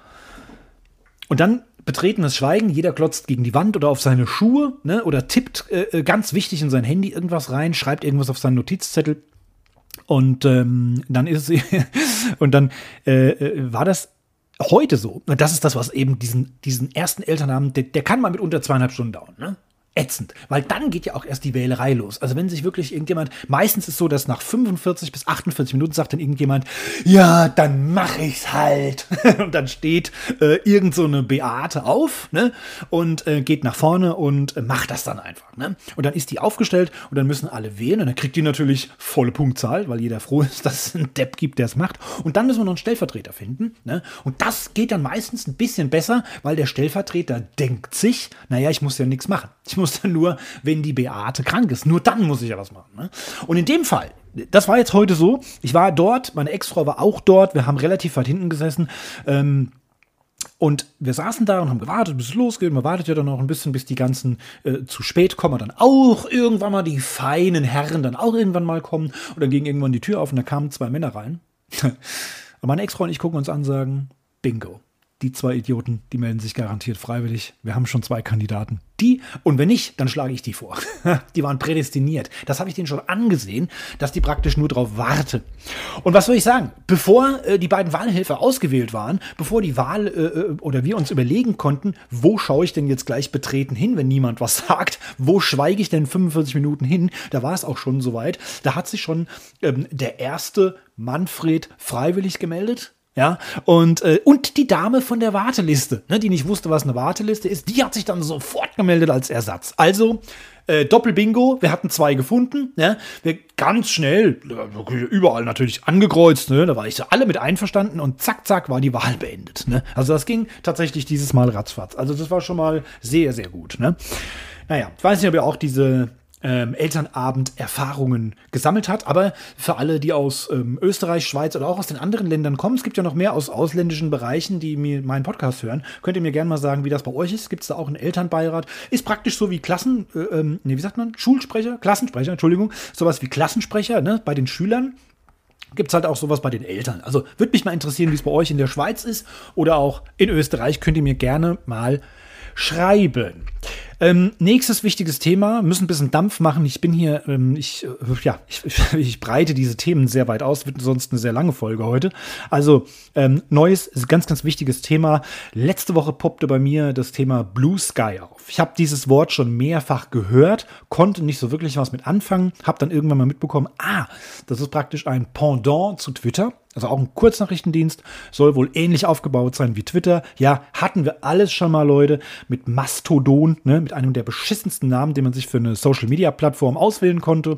Und dann betretenes Schweigen, jeder klotzt gegen die Wand oder auf seine Schuhe ne, oder tippt äh, äh, ganz wichtig in sein Handy irgendwas rein, schreibt irgendwas auf seinen Notizzettel. Und ähm, dann ist es, und dann äh, äh, war das heute so. Das ist das, was eben diesen, diesen ersten Elternabend, der, der kann mal mit unter zweieinhalb Stunden dauern. Ne? Ätzend, weil dann geht ja auch erst die Wählerei los. Also wenn sich wirklich irgendjemand, meistens ist so, dass nach 45 bis 48 Minuten sagt dann irgendjemand, ja, dann mach ich's halt. und dann steht äh, irgend so eine Beate auf ne? und äh, geht nach vorne und äh, macht das dann einfach. Ne? Und dann ist die aufgestellt und dann müssen alle wählen und dann kriegt die natürlich volle Punktzahl, weil jeder froh ist, dass es einen Depp gibt, der es macht. Und dann müssen wir noch einen Stellvertreter finden. Ne? Und das geht dann meistens ein bisschen besser, weil der Stellvertreter denkt sich, naja, ich muss ja nichts machen. Ich muss muss dann nur, wenn die Beate krank ist. Nur dann muss ich ja was machen. Ne? Und in dem Fall, das war jetzt heute so, ich war dort, meine Ex-Frau war auch dort, wir haben relativ weit hinten gesessen. Ähm, und wir saßen da und haben gewartet, bis es losgeht. Man wartet ja dann noch ein bisschen, bis die ganzen äh, zu spät kommen. Dann auch irgendwann mal die feinen Herren dann auch irgendwann mal kommen. Und dann ging irgendwann die Tür auf und da kamen zwei Männer rein. und meine Ex-Frau und ich gucken uns an und sagen, Bingo die zwei Idioten, die melden sich garantiert freiwillig. Wir haben schon zwei Kandidaten. Die, und wenn nicht, dann schlage ich die vor. die waren prädestiniert. Das habe ich denen schon angesehen, dass die praktisch nur darauf warten. Und was soll ich sagen? Bevor äh, die beiden Wahlhelfer ausgewählt waren, bevor die Wahl äh, äh oder wir uns überlegen konnten, wo schaue ich denn jetzt gleich betreten hin, wenn niemand was sagt, wo schweige ich denn 45 Minuten hin, da war es auch schon soweit. Da hat sich schon ähm, der erste Manfred freiwillig gemeldet ja, und, äh, und die Dame von der Warteliste, ne, die nicht wusste, was eine Warteliste ist, die hat sich dann sofort gemeldet als Ersatz. Also, äh, Doppelbingo, wir hatten zwei gefunden, ne? Wir ganz schnell, überall natürlich angekreuzt, ne? Da war ich so alle mit einverstanden und zack, zack, war die Wahl beendet. Ne? Also das ging tatsächlich dieses Mal ratzfatz. Also das war schon mal sehr, sehr gut. Ne? Naja, ich weiß nicht, ob ihr auch diese ähm, Elternabend-Erfahrungen gesammelt hat. Aber für alle, die aus ähm, Österreich, Schweiz oder auch aus den anderen Ländern kommen, es gibt ja noch mehr aus ausländischen Bereichen, die mir meinen Podcast hören, könnt ihr mir gerne mal sagen, wie das bei euch ist. Gibt es da auch einen Elternbeirat? Ist praktisch so wie Klassen, äh, ähm, nee, wie sagt man? Schulsprecher, Klassensprecher, Entschuldigung, sowas wie Klassensprecher ne, bei den Schülern gibt es halt auch sowas bei den Eltern. Also würde mich mal interessieren, wie es bei euch in der Schweiz ist oder auch in Österreich. Könnt ihr mir gerne mal schreiben. Ähm, nächstes wichtiges Thema, müssen ein bisschen Dampf machen. Ich bin hier, ähm, ich, äh, ja, ich, ich, breite diese Themen sehr weit aus, wird sonst eine sehr lange Folge heute. Also, ähm, neues, ganz, ganz wichtiges Thema. Letzte Woche poppte bei mir das Thema Blue Sky auf. Ich habe dieses Wort schon mehrfach gehört, konnte nicht so wirklich was mit anfangen, habe dann irgendwann mal mitbekommen, ah, das ist praktisch ein Pendant zu Twitter also auch ein Kurznachrichtendienst, soll wohl ähnlich aufgebaut sein wie Twitter. Ja, hatten wir alles schon mal, Leute, mit Mastodon, ne, mit einem der beschissensten Namen, den man sich für eine Social-Media-Plattform auswählen konnte.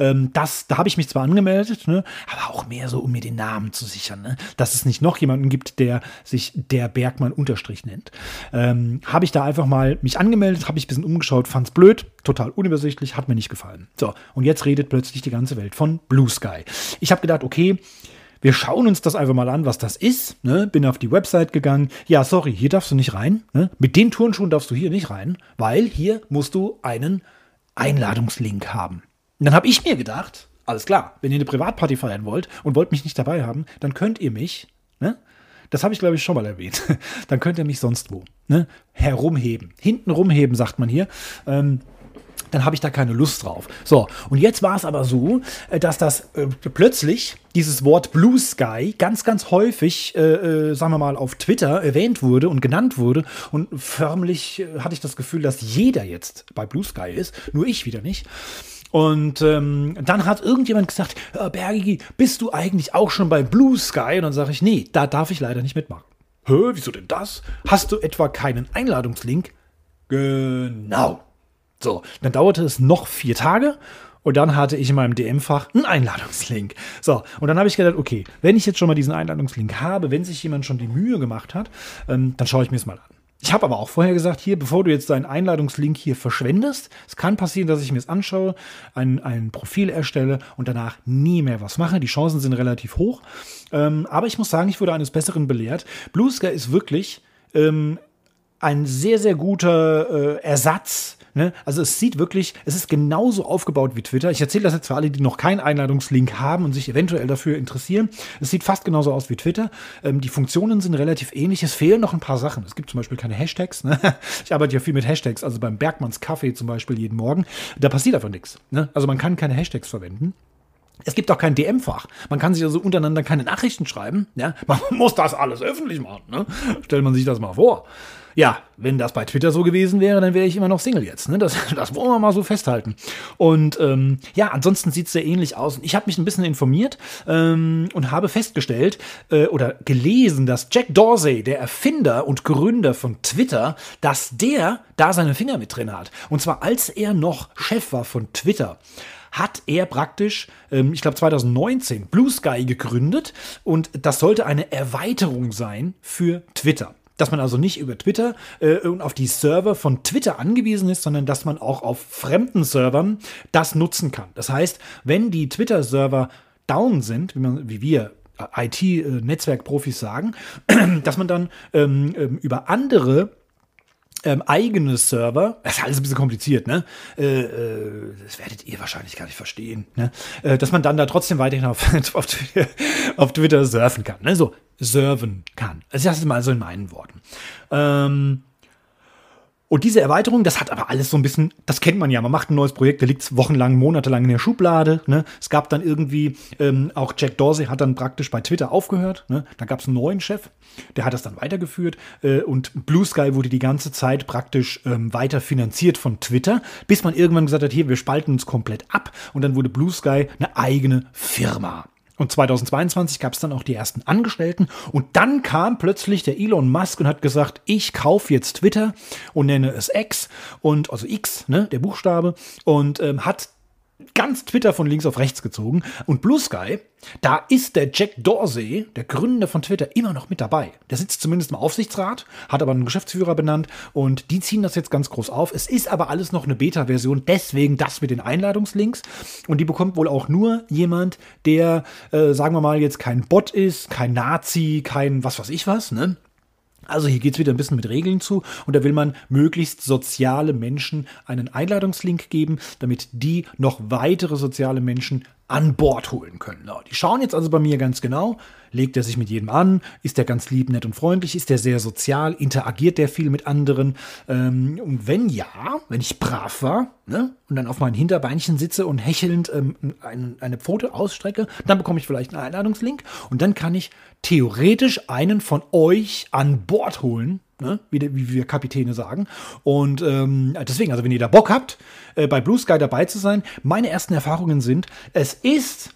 Ähm, das, da habe ich mich zwar angemeldet, ne, aber auch mehr so, um mir den Namen zu sichern, ne, dass es nicht noch jemanden gibt, der sich der Bergmann unterstrich nennt. Ähm, habe ich da einfach mal mich angemeldet, habe ich ein bisschen umgeschaut, fand es blöd, total unübersichtlich, hat mir nicht gefallen. So, und jetzt redet plötzlich die ganze Welt von Blue Sky. Ich habe gedacht, okay, wir schauen uns das einfach mal an, was das ist. Ne? Bin auf die Website gegangen. Ja, sorry, hier darfst du nicht rein. Ne? Mit den Turnschuhen darfst du hier nicht rein, weil hier musst du einen Einladungslink haben. Und dann habe ich mir gedacht, alles klar, wenn ihr eine Privatparty feiern wollt und wollt mich nicht dabei haben, dann könnt ihr mich, ne? Das habe ich, glaube ich, schon mal erwähnt. dann könnt ihr mich sonst wo ne? herumheben. Hinten rumheben, sagt man hier. Ähm, dann habe ich da keine Lust drauf. So, und jetzt war es aber so, äh, dass das äh, plötzlich dieses Wort Blue Sky ganz, ganz häufig, äh, äh, sagen wir mal, auf Twitter erwähnt wurde und genannt wurde. Und förmlich äh, hatte ich das Gefühl, dass jeder jetzt bei Blue Sky ist, nur ich wieder nicht. Und ähm, dann hat irgendjemand gesagt, äh, Bergi, bist du eigentlich auch schon bei Blue Sky? Und dann sage ich, nee, da darf ich leider nicht mitmachen. Hä, wieso denn das? Hast du etwa keinen Einladungslink? Genau. So, dann dauerte es noch vier Tage und dann hatte ich in meinem DM-Fach einen Einladungslink. So, und dann habe ich gedacht, okay, wenn ich jetzt schon mal diesen Einladungslink habe, wenn sich jemand schon die Mühe gemacht hat, ähm, dann schaue ich mir es mal an. Ich habe aber auch vorher gesagt, hier, bevor du jetzt deinen Einladungslink hier verschwendest, es kann passieren, dass ich mir es anschaue, ein, ein Profil erstelle und danach nie mehr was mache. Die Chancen sind relativ hoch. Ähm, aber ich muss sagen, ich wurde eines Besseren belehrt. Blue ist wirklich ähm, ein sehr, sehr guter äh, Ersatz Ne? Also es sieht wirklich, es ist genauso aufgebaut wie Twitter. Ich erzähle das jetzt für alle, die noch keinen Einladungslink haben und sich eventuell dafür interessieren. Es sieht fast genauso aus wie Twitter. Ähm, die Funktionen sind relativ ähnlich. Es fehlen noch ein paar Sachen. Es gibt zum Beispiel keine Hashtags. Ne? Ich arbeite ja viel mit Hashtags, also beim Bergmanns Kaffee zum Beispiel jeden Morgen. Da passiert einfach nichts. Ne? Also man kann keine Hashtags verwenden. Es gibt auch kein DM-Fach. Man kann sich also untereinander keine Nachrichten schreiben. Ja? Man muss das alles öffentlich machen. Ne? Stellt man sich das mal vor. Ja, wenn das bei Twitter so gewesen wäre, dann wäre ich immer noch Single jetzt. Ne? Das, das wollen wir mal so festhalten. Und ähm, ja, ansonsten sieht es sehr ähnlich aus. Ich habe mich ein bisschen informiert ähm, und habe festgestellt äh, oder gelesen, dass Jack Dorsey, der Erfinder und Gründer von Twitter, dass der da seine Finger mit drin hat. Und zwar als er noch Chef war von Twitter hat er praktisch, ähm, ich glaube 2019, Blue Sky gegründet und das sollte eine Erweiterung sein für Twitter. Dass man also nicht über Twitter äh, und auf die Server von Twitter angewiesen ist, sondern dass man auch auf fremden Servern das nutzen kann. Das heißt, wenn die Twitter-Server down sind, wie, man, wie wir IT-Netzwerkprofis sagen, dass man dann ähm, ähm, über andere ähm, eigene Server, das ist alles ein bisschen kompliziert, ne? Äh, äh, das werdet ihr wahrscheinlich gar nicht verstehen, ne? Äh, dass man dann da trotzdem weiterhin auf, auf, Twitter, auf Twitter surfen kann, ne? So, surfen kann. Also das ist mal so in meinen Worten. Ähm, und diese Erweiterung, das hat aber alles so ein bisschen, das kennt man ja, man macht ein neues Projekt, da liegt es wochenlang, monatelang in der Schublade. Ne? Es gab dann irgendwie, ähm, auch Jack Dorsey hat dann praktisch bei Twitter aufgehört. Ne? Da gab es einen neuen Chef, der hat das dann weitergeführt. Äh, und Blue Sky wurde die ganze Zeit praktisch ähm, weiter finanziert von Twitter, bis man irgendwann gesagt hat, hier, wir spalten uns komplett ab. Und dann wurde Blue Sky eine eigene Firma. Und 2022 gab es dann auch die ersten Angestellten. Und dann kam plötzlich der Elon Musk und hat gesagt, ich kaufe jetzt Twitter und nenne es X und also X, ne, der Buchstabe, und ähm, hat ganz Twitter von links auf rechts gezogen. Und Blue Sky, da ist der Jack Dorsey, der Gründer von Twitter, immer noch mit dabei. Der sitzt zumindest im Aufsichtsrat, hat aber einen Geschäftsführer benannt und die ziehen das jetzt ganz groß auf. Es ist aber alles noch eine Beta-Version, deswegen das mit den Einladungslinks. Und die bekommt wohl auch nur jemand, der, äh, sagen wir mal, jetzt kein Bot ist, kein Nazi, kein was weiß ich was, ne? Also hier geht es wieder ein bisschen mit Regeln zu und da will man möglichst soziale Menschen einen Einladungslink geben, damit die noch weitere soziale Menschen an Bord holen können. Die schauen jetzt also bei mir ganz genau, legt er sich mit jedem an, ist er ganz lieb, nett und freundlich, ist er sehr sozial, interagiert der viel mit anderen? Ähm, und wenn ja, wenn ich brav war ne, und dann auf meinen Hinterbeinchen sitze und hechelnd ähm, ein, eine Pfote ausstrecke, dann bekomme ich vielleicht einen Einladungslink und dann kann ich theoretisch einen von euch an Bord holen, Ne? Wie, wie, wir Kapitäne sagen. Und ähm, deswegen, also wenn ihr da Bock habt, äh, bei Blue Sky dabei zu sein, meine ersten Erfahrungen sind, es ist,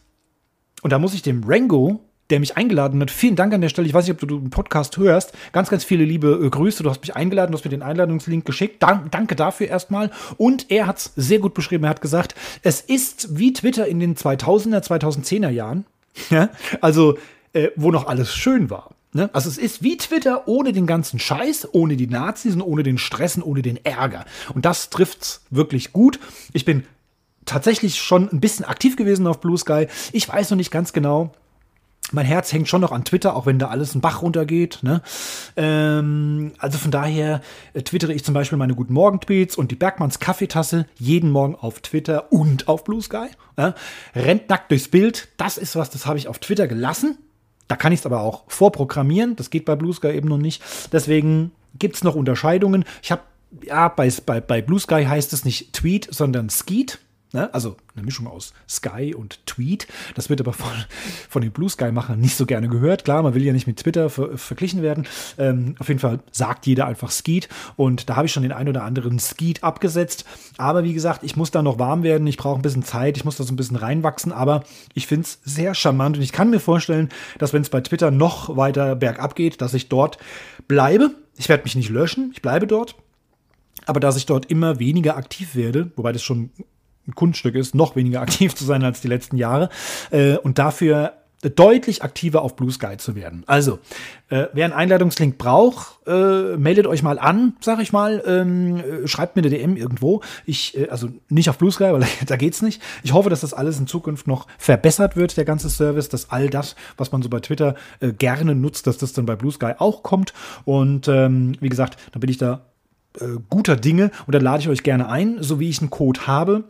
und da muss ich dem Rango, der mich eingeladen hat, vielen Dank an der Stelle, ich weiß nicht, ob du den Podcast hörst, ganz, ganz viele liebe äh, Grüße, du hast mich eingeladen, du hast mir den Einladungslink geschickt, Dank, danke dafür erstmal. Und er hat es sehr gut beschrieben, er hat gesagt, es ist wie Twitter in den 2000er, 2010er Jahren, ja? also äh, wo noch alles schön war. Ne? Also es ist wie Twitter ohne den ganzen Scheiß, ohne die Nazis und ohne den Stress und ohne den Ärger. Und das trifft's wirklich gut. Ich bin tatsächlich schon ein bisschen aktiv gewesen auf Blue Sky. Ich weiß noch nicht ganz genau. Mein Herz hängt schon noch an Twitter, auch wenn da alles einen Bach runtergeht. Ne? Ähm, also von daher äh, twittere ich zum Beispiel meine Guten Morgen-Tweets und die Bergmanns Kaffeetasse jeden Morgen auf Twitter und auf Blue Sky. Ja? Rennt nackt durchs Bild. Das ist was, das habe ich auf Twitter gelassen. Da kann ich es aber auch vorprogrammieren. Das geht bei Blue Sky eben noch nicht. Deswegen gibt es noch Unterscheidungen. Ich habe, ja, bei, bei, bei Blue Sky heißt es nicht Tweet, sondern Skeet. Ne? Also eine Mischung aus Sky und Tweet. Das wird aber von, von den Blue Sky-Machern nicht so gerne gehört. Klar, man will ja nicht mit Twitter ver verglichen werden. Ähm, auf jeden Fall sagt jeder einfach Skeet. Und da habe ich schon den ein oder anderen Skeet abgesetzt. Aber wie gesagt, ich muss da noch warm werden. Ich brauche ein bisschen Zeit. Ich muss da so ein bisschen reinwachsen. Aber ich finde es sehr charmant. Und ich kann mir vorstellen, dass wenn es bei Twitter noch weiter bergab geht, dass ich dort bleibe. Ich werde mich nicht löschen. Ich bleibe dort aber dass ich dort immer weniger aktiv werde, wobei das schon ein Kunststück ist, noch weniger aktiv zu sein als die letzten Jahre äh, und dafür deutlich aktiver auf Blue Sky zu werden. Also, äh, wer einen Einladungslink braucht, äh, meldet euch mal an, sag ich mal, ähm, äh, schreibt mir eine DM irgendwo. Ich, äh, also nicht auf Blue Sky, weil da geht's nicht. Ich hoffe, dass das alles in Zukunft noch verbessert wird, der ganze Service, dass all das, was man so bei Twitter äh, gerne nutzt, dass das dann bei Blue Sky auch kommt. Und ähm, wie gesagt, da bin ich da guter Dinge und da lade ich euch gerne ein, so wie ich einen Code habe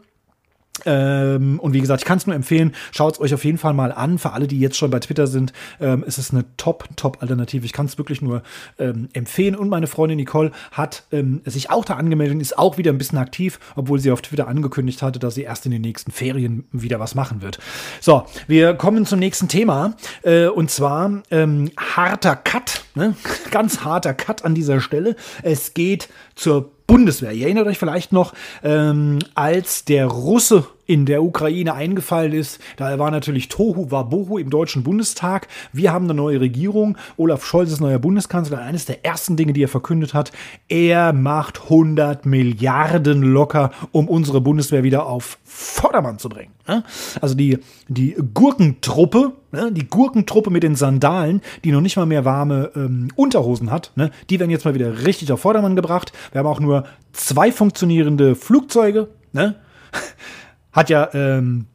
Ähm, und wie gesagt, ich kann es nur empfehlen, schaut es euch auf jeden Fall mal an. Für alle, die jetzt schon bei Twitter sind, ähm, ist es eine top, top Alternative. Ich kann es wirklich nur ähm, empfehlen. Und meine Freundin Nicole hat ähm, sich auch da angemeldet und ist auch wieder ein bisschen aktiv, obwohl sie auf Twitter angekündigt hatte, dass sie erst in den nächsten Ferien wieder was machen wird. So, wir kommen zum nächsten Thema. Äh, und zwar ähm, harter Cut. Ne? Ganz harter Cut an dieser Stelle. Es geht zur Bundeswehr. Ihr erinnert euch vielleicht noch, ähm, als der Russe in der Ukraine eingefallen ist, da war natürlich Tohu Wabohu im Deutschen Bundestag. Wir haben eine neue Regierung. Olaf Scholz ist neuer Bundeskanzler. Eines der ersten Dinge, die er verkündet hat, er macht 100 Milliarden locker, um unsere Bundeswehr wieder auf Vordermann zu bringen. Also die, die Gurkentruppe, die Gurkentruppe mit den Sandalen, die noch nicht mal mehr warme ähm, Unterhosen hat, ne? die werden jetzt mal wieder richtig auf Vordermann gebracht. Wir haben auch nur zwei funktionierende Flugzeuge. Ne? Hat ja ähm,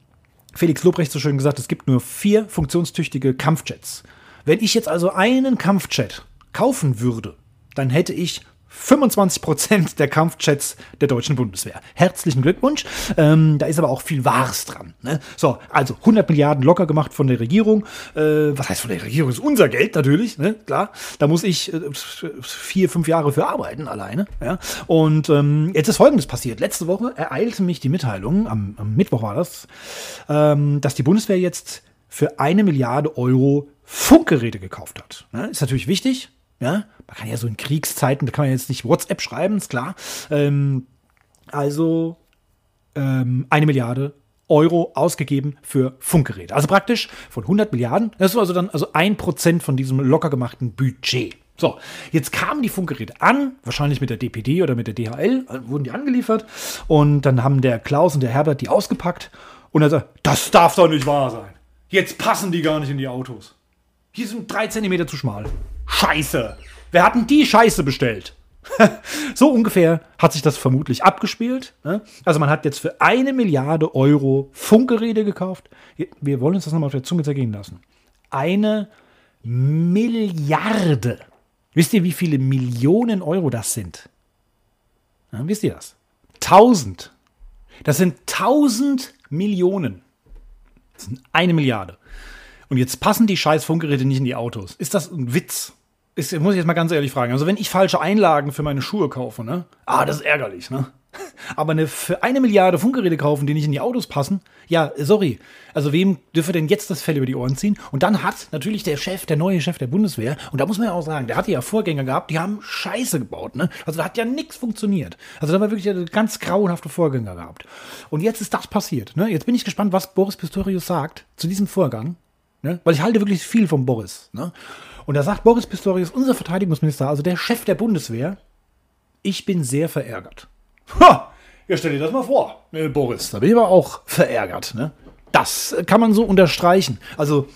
Felix Lobrecht so schön gesagt, es gibt nur vier funktionstüchtige Kampfjets. Wenn ich jetzt also einen Kampfjet kaufen würde, dann hätte ich 25 Prozent der Kampfjets der deutschen Bundeswehr. Herzlichen Glückwunsch. Ähm, da ist aber auch viel Wahres dran. Ne? So, also 100 Milliarden locker gemacht von der Regierung. Äh, was heißt von der Regierung? Das ist unser Geld natürlich, ne? klar. Da muss ich äh, vier, fünf Jahre für arbeiten alleine. Ja? Und ähm, jetzt ist Folgendes passiert. Letzte Woche ereilte mich die Mitteilung, am, am Mittwoch war das, ähm, dass die Bundeswehr jetzt für eine Milliarde Euro Funkgeräte gekauft hat. Ne? Ist natürlich wichtig, ja, man kann ja so in Kriegszeiten, da kann man jetzt nicht WhatsApp schreiben, ist klar. Ähm, also ähm, eine Milliarde Euro ausgegeben für Funkgeräte. Also praktisch von 100 Milliarden. Das ist also dann also ein Prozent von diesem locker gemachten Budget. So, jetzt kamen die Funkgeräte an, wahrscheinlich mit der DPD oder mit der DHL, also wurden die angeliefert. Und dann haben der Klaus und der Herbert die ausgepackt. Und er sagt, das darf doch nicht wahr sein. Jetzt passen die gar nicht in die Autos. Hier sind drei Zentimeter zu schmal. Scheiße. Wer hat denn die Scheiße bestellt? so ungefähr hat sich das vermutlich abgespielt. Ne? Also man hat jetzt für eine Milliarde Euro Funkgeräte gekauft. Wir wollen uns das nochmal auf der Zunge zergehen lassen. Eine Milliarde. Wisst ihr, wie viele Millionen Euro das sind? Ja, wisst ihr das? Tausend. Das sind tausend Millionen. Das sind eine Milliarde. Und jetzt passen die scheiß Funkgeräte nicht in die Autos. Ist das ein Witz? Ist, muss ich jetzt mal ganz ehrlich fragen. Also, wenn ich falsche Einlagen für meine Schuhe kaufe, ne? Ah, das ist ärgerlich, ne? Aber eine, für eine Milliarde Funkgeräte kaufen, die nicht in die Autos passen, ja, sorry. Also wem dürfe denn jetzt das Fell über die Ohren ziehen? Und dann hat natürlich der Chef, der neue Chef der Bundeswehr, und da muss man ja auch sagen, der hatte ja Vorgänger gehabt, die haben Scheiße gebaut, ne? Also da hat ja nichts funktioniert. Also da war wirklich ganz grauenhafte Vorgänger gehabt. Und jetzt ist das passiert, ne? Jetzt bin ich gespannt, was Boris Pistorius sagt zu diesem Vorgang. Ne? Weil ich halte wirklich viel von Boris. Ne? Und da sagt Boris Pistorius, unser Verteidigungsminister, also der Chef der Bundeswehr, ich bin sehr verärgert. Ha! Ja, stell dir das mal vor, äh, Boris. Da bin ich aber auch verärgert. Ne? Das kann man so unterstreichen. Also,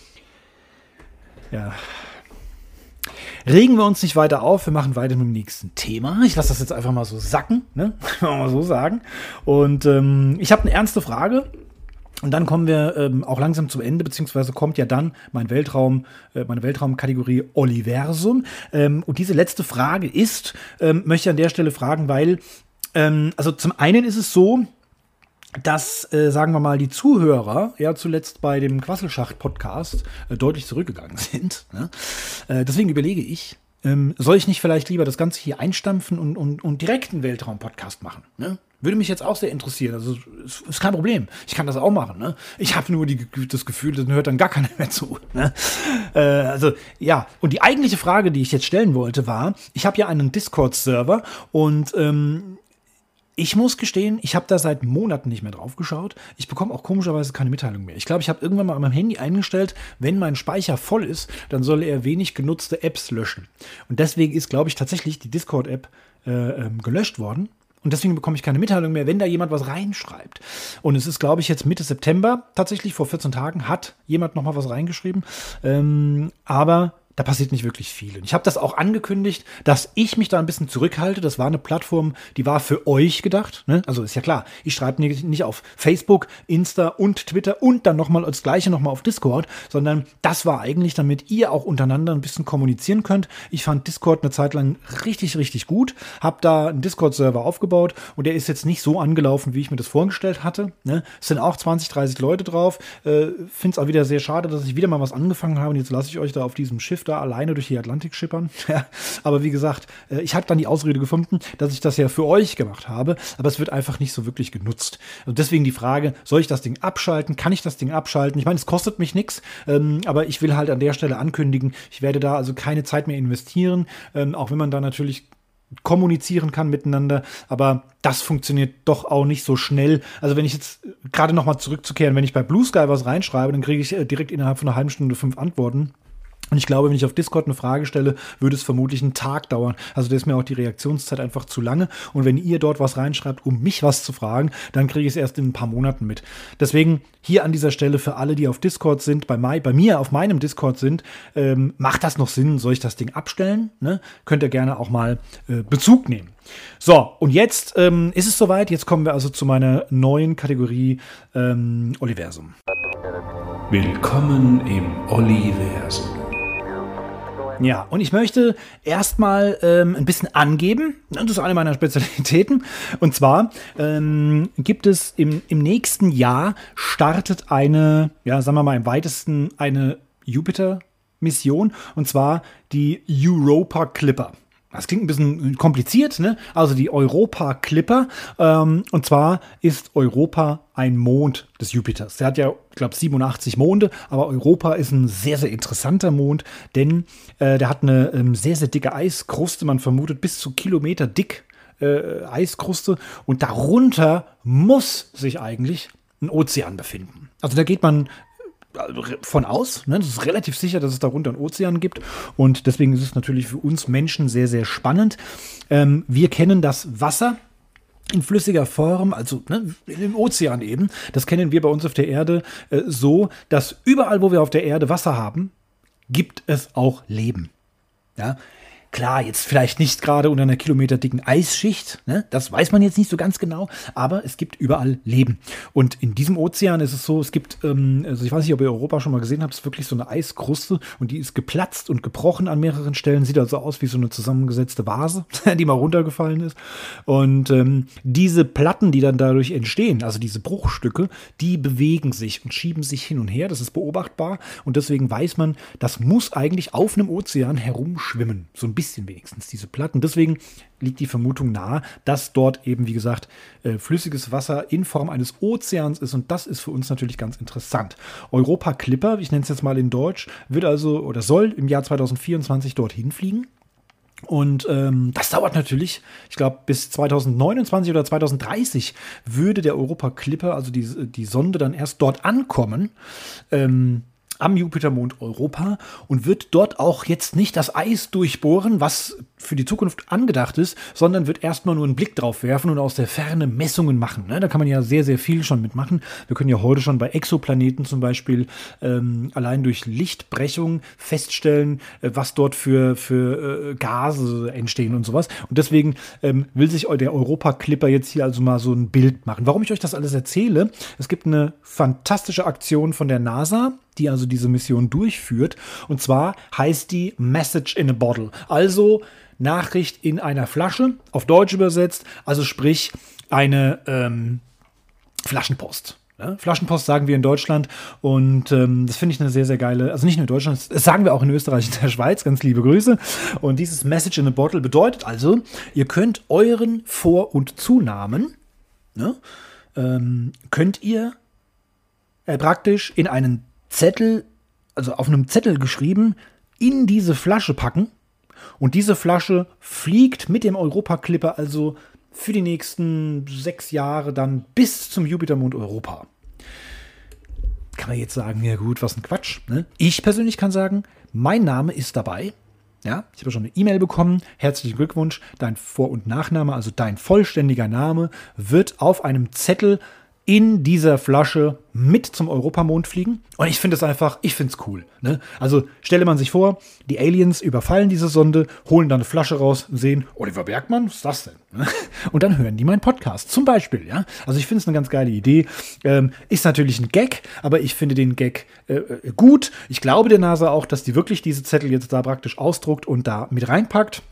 ja. Regen wir uns nicht weiter auf, wir machen weiter mit dem nächsten Thema. Ich lasse das jetzt einfach mal so sacken, ne? mal so sagen. Und ähm, ich habe eine ernste Frage und dann kommen wir ähm, auch langsam zum Ende, beziehungsweise kommt ja dann mein Weltraum, äh, meine Weltraumkategorie Oliversum. Ähm, und diese letzte Frage ist, ähm, möchte ich an der Stelle fragen, weil, ähm, also zum einen ist es so, dass, äh, sagen wir mal, die Zuhörer ja zuletzt bei dem Quasselschacht-Podcast äh, deutlich zurückgegangen sind. Ne? Äh, deswegen überlege ich, ähm, soll ich nicht vielleicht lieber das Ganze hier einstampfen und, und, und direkt einen Weltraum-Podcast machen? Ne? Würde mich jetzt auch sehr interessieren. Also ist, ist kein Problem. Ich kann das auch machen. Ne? Ich habe nur die, das Gefühl, dann hört dann gar keiner mehr zu. Ne? Äh, also ja. Und die eigentliche Frage, die ich jetzt stellen wollte, war: Ich habe ja einen Discord-Server und ähm, ich muss gestehen, ich habe da seit Monaten nicht mehr drauf geschaut. Ich bekomme auch komischerweise keine Mitteilung mehr. Ich glaube, ich habe irgendwann mal an meinem Handy eingestellt, wenn mein Speicher voll ist, dann soll er wenig genutzte Apps löschen. Und deswegen ist, glaube ich, tatsächlich die Discord-App äh, ähm, gelöscht worden. Und deswegen bekomme ich keine Mitteilung mehr, wenn da jemand was reinschreibt. Und es ist, glaube ich, jetzt Mitte September, tatsächlich vor 14 Tagen, hat jemand nochmal was reingeschrieben. Ähm, aber da passiert nicht wirklich viel. Und ich habe das auch angekündigt, dass ich mich da ein bisschen zurückhalte. Das war eine Plattform, die war für euch gedacht. Ne? Also ist ja klar, ich schreibe nicht auf Facebook, Insta und Twitter und dann nochmal das gleiche nochmal auf Discord, sondern das war eigentlich, damit ihr auch untereinander ein bisschen kommunizieren könnt. Ich fand Discord eine Zeit lang richtig, richtig gut, habe da einen Discord-Server aufgebaut und der ist jetzt nicht so angelaufen, wie ich mir das vorgestellt hatte. Ne? Es sind auch 20, 30 Leute drauf. Äh, Finde es auch wieder sehr schade, dass ich wieder mal was angefangen habe und jetzt lasse ich euch da auf diesem Schiff da alleine durch die Atlantik schippern. aber wie gesagt, äh, ich habe dann die Ausrede gefunden, dass ich das ja für euch gemacht habe, aber es wird einfach nicht so wirklich genutzt. Und deswegen die Frage, soll ich das Ding abschalten? Kann ich das Ding abschalten? Ich meine, es kostet mich nichts, ähm, aber ich will halt an der Stelle ankündigen, ich werde da also keine Zeit mehr investieren, ähm, auch wenn man da natürlich kommunizieren kann miteinander, aber das funktioniert doch auch nicht so schnell. Also wenn ich jetzt äh, gerade noch mal zurückzukehren, wenn ich bei Blue Sky was reinschreibe, dann kriege ich äh, direkt innerhalb von einer halben Stunde fünf Antworten. Und ich glaube, wenn ich auf Discord eine Frage stelle, würde es vermutlich einen Tag dauern. Also da ist mir auch die Reaktionszeit einfach zu lange. Und wenn ihr dort was reinschreibt, um mich was zu fragen, dann kriege ich es erst in ein paar Monaten mit. Deswegen hier an dieser Stelle für alle, die auf Discord sind, bei, my, bei mir auf meinem Discord sind, ähm, macht das noch Sinn? Soll ich das Ding abstellen? Ne? Könnt ihr gerne auch mal äh, Bezug nehmen. So, und jetzt ähm, ist es soweit. Jetzt kommen wir also zu meiner neuen Kategorie ähm, Oliversum.
Willkommen im Oliversum.
Ja, und ich möchte erstmal ähm, ein bisschen angeben, das ist eine meiner Spezialitäten, und zwar ähm, gibt es im, im nächsten Jahr startet eine, ja, sagen wir mal im weitesten, eine Jupiter-Mission, und zwar die Europa Clipper. Das klingt ein bisschen kompliziert, ne? Also die Europa Clipper. Ähm, und zwar ist Europa ein Mond des Jupiters. Der hat ja, ich glaube, 87 Monde, aber Europa ist ein sehr, sehr interessanter Mond, denn äh, der hat eine ähm, sehr, sehr dicke Eiskruste. Man vermutet bis zu Kilometer dick äh, Eiskruste. Und darunter muss sich eigentlich ein Ozean befinden. Also da geht man von aus. Ne? Das ist relativ sicher, dass es darunter einen Ozean gibt. Und deswegen ist es natürlich für uns Menschen sehr, sehr spannend. Ähm, wir kennen das Wasser in flüssiger Form, also ne, im Ozean eben. Das kennen wir bei uns auf der Erde äh, so, dass überall, wo wir auf der Erde Wasser haben, gibt es auch Leben. Ja? Klar, jetzt vielleicht nicht gerade unter einer kilometerdicken Eisschicht, ne? das weiß man jetzt nicht so ganz genau, aber es gibt überall Leben. Und in diesem Ozean ist es so, es gibt, ähm, also ich weiß nicht, ob ihr Europa schon mal gesehen habt, es ist wirklich so eine Eiskruste und die ist geplatzt und gebrochen an mehreren Stellen, sieht also aus wie so eine zusammengesetzte Vase, die mal runtergefallen ist. Und ähm, diese Platten, die dann dadurch entstehen, also diese Bruchstücke, die bewegen sich und schieben sich hin und her, das ist beobachtbar und deswegen weiß man, das muss eigentlich auf einem Ozean herumschwimmen, so ein bisschen wenigstens, diese Platten. Deswegen liegt die Vermutung nahe, dass dort eben, wie gesagt, äh, flüssiges Wasser in Form eines Ozeans ist. Und das ist für uns natürlich ganz interessant. Europa Clipper, ich nenne es jetzt mal in Deutsch, wird also oder soll im Jahr 2024 dorthin fliegen. Und ähm, das dauert natürlich, ich glaube, bis 2029 oder 2030 würde der Europa Clipper, also die, die Sonde, dann erst dort ankommen. Ähm, am Jupitermond Europa und wird dort auch jetzt nicht das Eis durchbohren, was für die Zukunft angedacht ist, sondern wird erstmal nur einen Blick drauf werfen und aus der Ferne Messungen machen. Ne? Da kann man ja sehr, sehr viel schon mitmachen. Wir können ja heute schon bei Exoplaneten zum Beispiel ähm, allein durch Lichtbrechung feststellen, äh, was dort für, für äh, Gase entstehen und sowas. Und deswegen ähm, will sich der Europa-Clipper jetzt hier also mal so ein Bild machen. Warum ich euch das alles erzähle, es gibt eine fantastische Aktion von der NASA, die also diese Mission durchführt. Und zwar heißt die Message in a Bottle. Also Nachricht in einer Flasche, auf Deutsch übersetzt, also sprich eine ähm, Flaschenpost. Ja, Flaschenpost sagen wir in Deutschland und ähm, das finde ich eine sehr, sehr geile, also nicht nur in Deutschland, das sagen wir auch in Österreich und der Schweiz, ganz liebe Grüße. Und dieses Message in a Bottle bedeutet also, ihr könnt euren Vor- und Zunamen, ne, ähm, könnt ihr äh, praktisch in einen Zettel, also auf einem Zettel geschrieben, in diese Flasche packen und diese Flasche fliegt mit dem Europa-Clipper also für die nächsten sechs Jahre dann bis zum Jupitermond Europa. Kann man jetzt sagen, ja gut, was ein Quatsch. Ne? Ich persönlich kann sagen, mein Name ist dabei. Ja, ich habe schon eine E-Mail bekommen. Herzlichen Glückwunsch. Dein Vor- und Nachname, also dein vollständiger Name, wird auf einem Zettel in dieser Flasche mit zum Europamond fliegen. Und ich finde es einfach, ich finde es cool. Ne? Also stelle man sich vor, die Aliens überfallen diese Sonde, holen dann eine Flasche raus sehen, Oliver Bergmann, was ist das denn? Ne? Und dann hören die meinen Podcast, zum Beispiel. Ja? Also ich finde es eine ganz geile Idee. Ähm, ist natürlich ein Gag, aber ich finde den Gag äh, äh gut. Ich glaube der NASA auch, dass die wirklich diese Zettel jetzt da praktisch ausdruckt und da mit reinpackt.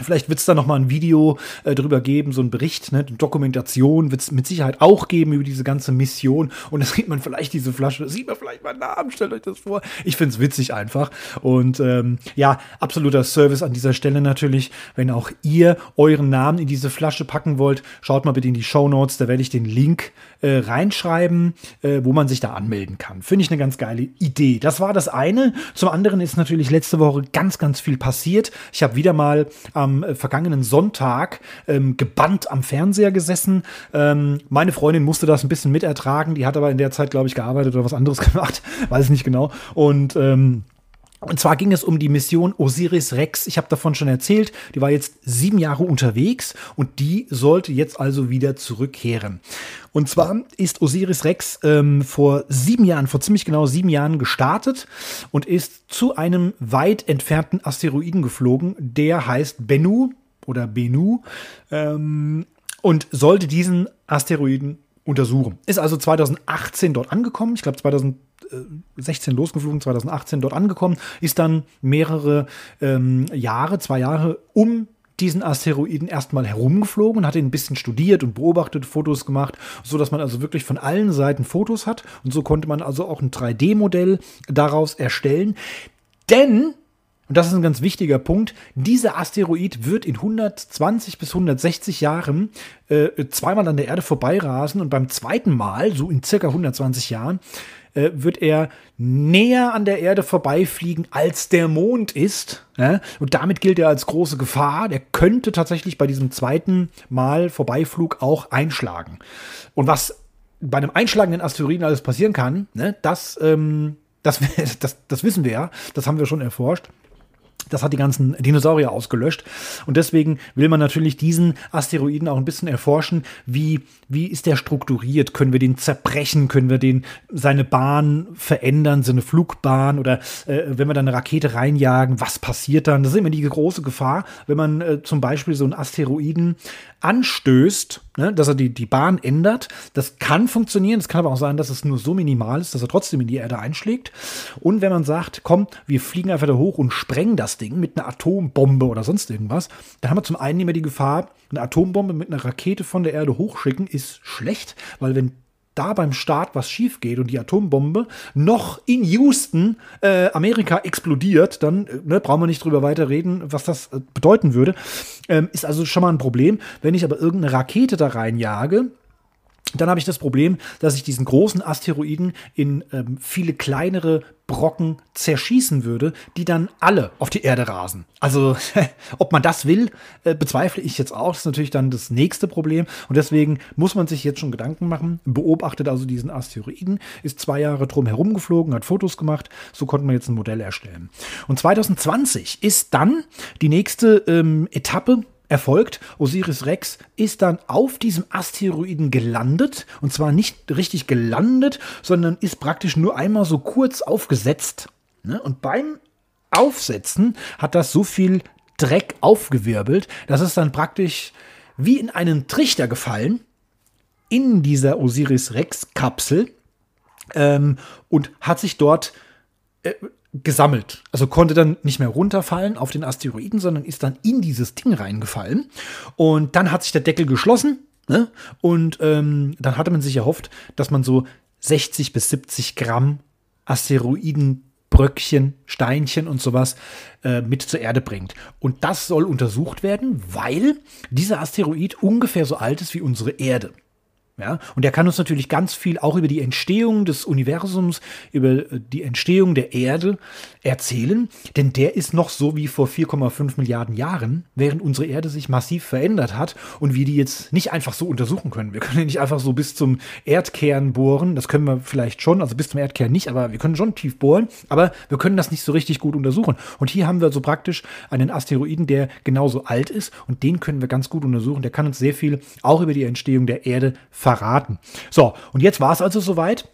Vielleicht wird es da noch mal ein Video äh, drüber geben, so ein Bericht, ne? Dokumentation wird es mit Sicherheit auch geben über diese ganze Mission. Und da sieht man vielleicht diese Flasche, sieht man vielleicht meinen Namen, stellt euch das vor. Ich finde es witzig einfach. Und ähm, ja, absoluter Service an dieser Stelle natürlich. Wenn auch ihr euren Namen in diese Flasche packen wollt, schaut mal bitte in die Show Notes, da werde ich den Link äh, reinschreiben, äh, wo man sich da anmelden kann. Finde ich eine ganz geile Idee. Das war das eine. Zum anderen ist natürlich letzte Woche ganz, ganz viel passiert. Ich habe wieder mal am äh, vergangenen Sonntag ähm, gebannt am Fernseher gesessen. Ähm, meine Freundin musste das ein bisschen mitertragen. Die hat aber in der Zeit, glaube ich, gearbeitet oder was anderes gemacht. Weiß nicht genau. Und ähm, und zwar ging es um die Mission Osiris Rex. Ich habe davon schon erzählt. Die war jetzt sieben Jahre unterwegs und die sollte jetzt also wieder zurückkehren. Und zwar ist Osiris Rex ähm, vor sieben Jahren, vor ziemlich genau sieben Jahren gestartet und ist zu einem weit entfernten Asteroiden geflogen. Der heißt Bennu oder Bennu ähm, und sollte diesen Asteroiden untersuchen. Ist also 2018 dort angekommen. Ich glaube 2016 losgeflogen, 2018 dort angekommen, ist dann mehrere ähm, Jahre, zwei Jahre um diesen Asteroiden erstmal herumgeflogen und hat ihn ein bisschen studiert und beobachtet, Fotos gemacht, so dass man also wirklich von allen Seiten Fotos hat und so konnte man also auch ein 3D-Modell daraus erstellen. Denn und das ist ein ganz wichtiger Punkt. Dieser Asteroid wird in 120 bis 160 Jahren äh, zweimal an der Erde vorbeirasen und beim zweiten Mal, so in circa 120 Jahren, äh, wird er näher an der Erde vorbeifliegen, als der Mond ist. Ja? Und damit gilt er als große Gefahr. Der könnte tatsächlich bei diesem zweiten Mal Vorbeiflug auch einschlagen. Und was bei einem einschlagenden Asteroiden alles passieren kann, ne, das, ähm, das, das, das wissen wir ja, das haben wir schon erforscht. Das hat die ganzen Dinosaurier ausgelöscht. Und deswegen will man natürlich diesen Asteroiden auch ein bisschen erforschen. Wie, wie ist der strukturiert? Können wir den zerbrechen? Können wir den, seine Bahn verändern? Seine Flugbahn? Oder äh, wenn wir dann eine Rakete reinjagen, was passiert dann? Das ist immer die große Gefahr, wenn man äh, zum Beispiel so einen Asteroiden anstößt, ne, dass er die, die Bahn ändert. Das kann funktionieren. Es kann aber auch sein, dass es nur so minimal ist, dass er trotzdem in die Erde einschlägt. Und wenn man sagt, komm, wir fliegen einfach da hoch und sprengen das Ding mit einer Atombombe oder sonst irgendwas, dann haben wir zum einen immer die Gefahr, eine Atombombe mit einer Rakete von der Erde hochschicken ist schlecht, weil wenn da beim Start was schief geht und die Atombombe noch in Houston, äh, Amerika explodiert, dann äh, ne, brauchen wir nicht drüber weiter reden, was das äh, bedeuten würde. Ähm, ist also schon mal ein Problem. Wenn ich aber irgendeine Rakete da reinjage, dann habe ich das Problem, dass ich diesen großen Asteroiden in ähm, viele kleinere Brocken zerschießen würde, die dann alle auf die Erde rasen. Also, ob man das will, äh, bezweifle ich jetzt auch. Das ist natürlich dann das nächste Problem. Und deswegen muss man sich jetzt schon Gedanken machen. Beobachtet also diesen Asteroiden, ist zwei Jahre drum herumgeflogen, hat Fotos gemacht. So konnte man jetzt ein Modell erstellen. Und 2020 ist dann die nächste ähm, Etappe erfolgt. Osiris Rex ist dann auf diesem Asteroiden gelandet. Und zwar nicht richtig gelandet, sondern ist praktisch nur einmal so kurz aufgesetzt. Ne? Und beim Aufsetzen hat das so viel Dreck aufgewirbelt, dass es dann praktisch wie in einen Trichter gefallen in dieser Osiris Rex Kapsel ähm, und hat sich dort äh, gesammelt. Also konnte dann nicht mehr runterfallen auf den Asteroiden, sondern ist dann in dieses Ding reingefallen. Und dann hat sich der Deckel geschlossen. Ne? Und ähm, dann hatte man sich erhofft, dass man so 60 bis 70 Gramm Asteroidenbröckchen, Steinchen und sowas äh, mit zur Erde bringt. Und das soll untersucht werden, weil dieser Asteroid ungefähr so alt ist wie unsere Erde. Ja, und er kann uns natürlich ganz viel auch über die Entstehung des Universums, über äh, die Entstehung der Erde erzählen, denn der ist noch so wie vor 4,5 Milliarden Jahren, während unsere Erde sich massiv verändert hat und wir die jetzt nicht einfach so untersuchen können. Wir können nicht einfach so bis zum Erdkern bohren, das können wir vielleicht schon, also bis zum Erdkern nicht, aber wir können schon tief bohren, aber wir können das nicht so richtig gut untersuchen. Und hier haben wir so praktisch einen Asteroiden, der genauso alt ist und den können wir ganz gut untersuchen. Der kann uns sehr viel auch über die Entstehung der Erde verraten. So, und jetzt war es also soweit.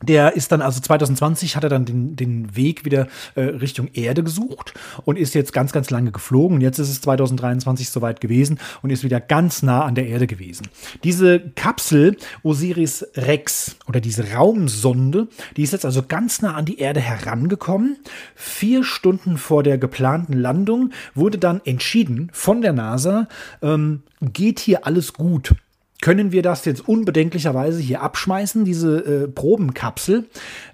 Der ist dann also 2020 hat er dann den, den Weg wieder äh, Richtung Erde gesucht und ist jetzt ganz, ganz lange geflogen. Jetzt ist es 2023 soweit gewesen und ist wieder ganz nah an der Erde gewesen. Diese Kapsel Osiris Rex oder diese Raumsonde, die ist jetzt also ganz nah an die Erde herangekommen. Vier Stunden vor der geplanten Landung wurde dann entschieden von der NASA, ähm, geht hier alles gut können wir das jetzt unbedenklicherweise hier abschmeißen, diese äh, Probenkapsel.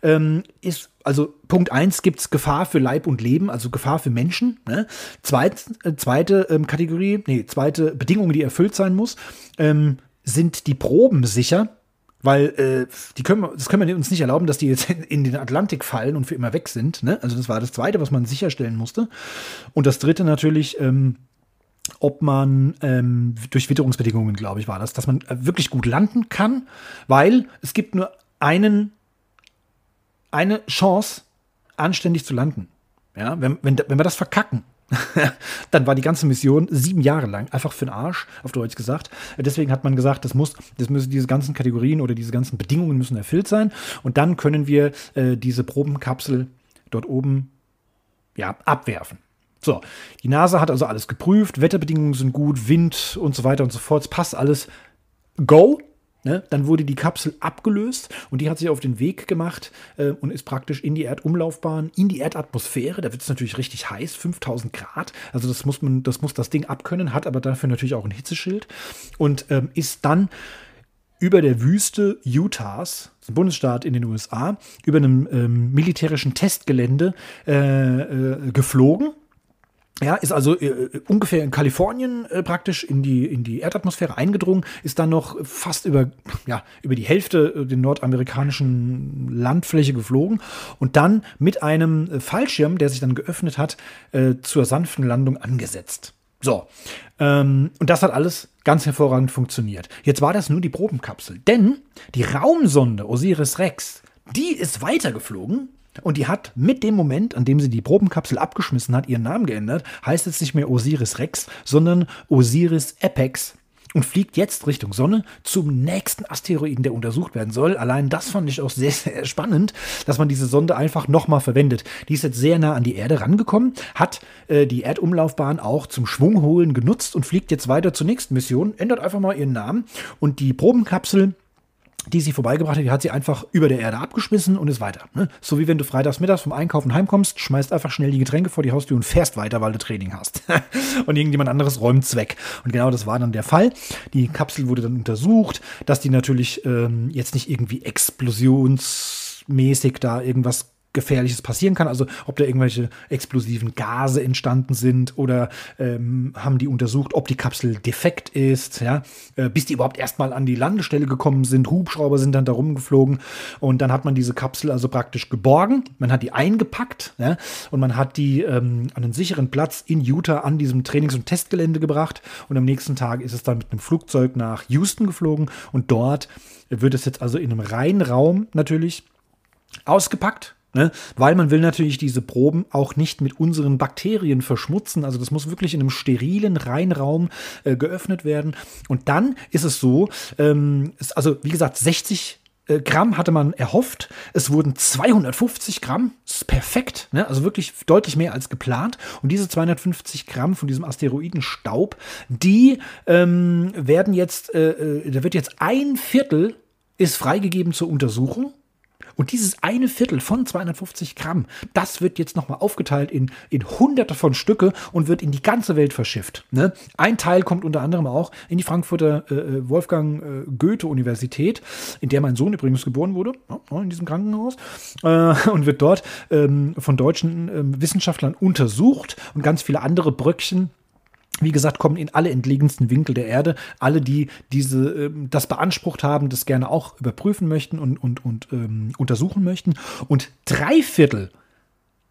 Ähm, ist, also Punkt 1 gibt es Gefahr für Leib und Leben, also Gefahr für Menschen. Ne? Zweit, äh, zweite ähm, Kategorie, nee, zweite Bedingung, die erfüllt sein muss, ähm, sind die Proben sicher. Weil äh, die können das können wir uns nicht erlauben, dass die jetzt in den Atlantik fallen und für immer weg sind. Ne? Also das war das Zweite, was man sicherstellen musste. Und das Dritte natürlich, ähm, ob man ähm, durch Witterungsbedingungen, glaube ich, war das, dass man äh, wirklich gut landen kann, weil es gibt nur einen, eine Chance, anständig zu landen. Ja, wenn, wenn, wenn wir das verkacken, dann war die ganze Mission sieben Jahre lang einfach für den Arsch, auf Deutsch gesagt. Deswegen hat man gesagt, das muss, das müssen diese ganzen Kategorien oder diese ganzen Bedingungen müssen erfüllt sein. Und dann können wir äh, diese Probenkapsel dort oben ja, abwerfen. So, die NASA hat also alles geprüft, Wetterbedingungen sind gut, Wind und so weiter und so fort. Es passt alles. Go. Ne? Dann wurde die Kapsel abgelöst und die hat sich auf den Weg gemacht äh, und ist praktisch in die Erdumlaufbahn, in die Erdatmosphäre. Da wird es natürlich richtig heiß, 5000 Grad. Also das muss man, das muss das Ding abkönnen, hat aber dafür natürlich auch ein Hitzeschild und ähm, ist dann über der Wüste Utahs, ein Bundesstaat in den USA, über einem ähm, militärischen Testgelände äh, äh, geflogen ja, ist also äh, ungefähr in Kalifornien äh, praktisch in die, in die Erdatmosphäre eingedrungen, ist dann noch fast über, ja, über die Hälfte äh, der nordamerikanischen Landfläche geflogen und dann mit einem äh, Fallschirm, der sich dann geöffnet hat, äh, zur sanften Landung angesetzt. So, ähm, und das hat alles ganz hervorragend funktioniert. Jetzt war das nur die Probenkapsel, denn die Raumsonde Osiris Rex, die ist weitergeflogen und die hat mit dem Moment, an dem sie die Probenkapsel abgeschmissen hat, ihren Namen geändert. Heißt jetzt nicht mehr Osiris Rex, sondern Osiris Apex und fliegt jetzt Richtung Sonne zum nächsten Asteroiden, der untersucht werden soll. Allein das fand ich auch sehr, sehr spannend, dass man diese Sonde einfach nochmal verwendet. Die ist jetzt sehr nah an die Erde rangekommen, hat äh, die Erdumlaufbahn auch zum Schwungholen genutzt und fliegt jetzt weiter zur nächsten Mission, ändert einfach mal ihren Namen und die Probenkapsel die sie vorbeigebracht hat, die hat sie einfach über der Erde abgeschmissen und ist weiter. Ne? So wie wenn du freitags mittags vom Einkaufen heimkommst, schmeißt einfach schnell die Getränke vor die Haustür und fährst weiter, weil du Training hast. und irgendjemand anderes räumt's weg. Und genau das war dann der Fall. Die Kapsel wurde dann untersucht, dass die natürlich ähm, jetzt nicht irgendwie explosionsmäßig da irgendwas Gefährliches passieren kann. Also ob da irgendwelche explosiven Gase entstanden sind oder ähm, haben die untersucht, ob die Kapsel defekt ist, ja, äh, bis die überhaupt erstmal an die Landestelle gekommen sind. Hubschrauber sind dann da rumgeflogen und dann hat man diese Kapsel also praktisch geborgen. Man hat die eingepackt ja, und man hat die ähm, an einen sicheren Platz in Utah an diesem Trainings- und Testgelände gebracht und am nächsten Tag ist es dann mit einem Flugzeug nach Houston geflogen und dort wird es jetzt also in einem reinen Raum natürlich ausgepackt Ne? Weil man will natürlich diese Proben auch nicht mit unseren Bakterien verschmutzen. Also das muss wirklich in einem sterilen Reinraum äh, geöffnet werden. Und dann ist es so, ähm, ist also wie gesagt 60 äh, Gramm hatte man erhofft. Es wurden 250 Gramm. Ist perfekt. Ne? Also wirklich deutlich mehr als geplant. Und diese 250 Gramm von diesem Asteroidenstaub, die ähm, werden jetzt, äh, äh, da wird jetzt ein Viertel ist freigegeben zur Untersuchung. Und dieses eine Viertel von 250 Gramm, das wird jetzt nochmal aufgeteilt in, in hunderte von Stücke und wird in die ganze Welt verschifft. Ne? Ein Teil kommt unter anderem auch in die Frankfurter äh, äh Wolfgang äh, Goethe-Universität, in der mein Sohn übrigens geboren wurde, ja, in diesem Krankenhaus, äh, und wird dort ähm, von deutschen ähm, Wissenschaftlern untersucht und ganz viele andere Bröckchen wie gesagt, kommen in alle entlegensten Winkel der Erde. Alle, die diese, ähm, das beansprucht haben, das gerne auch überprüfen möchten und, und, und ähm, untersuchen möchten. Und drei Viertel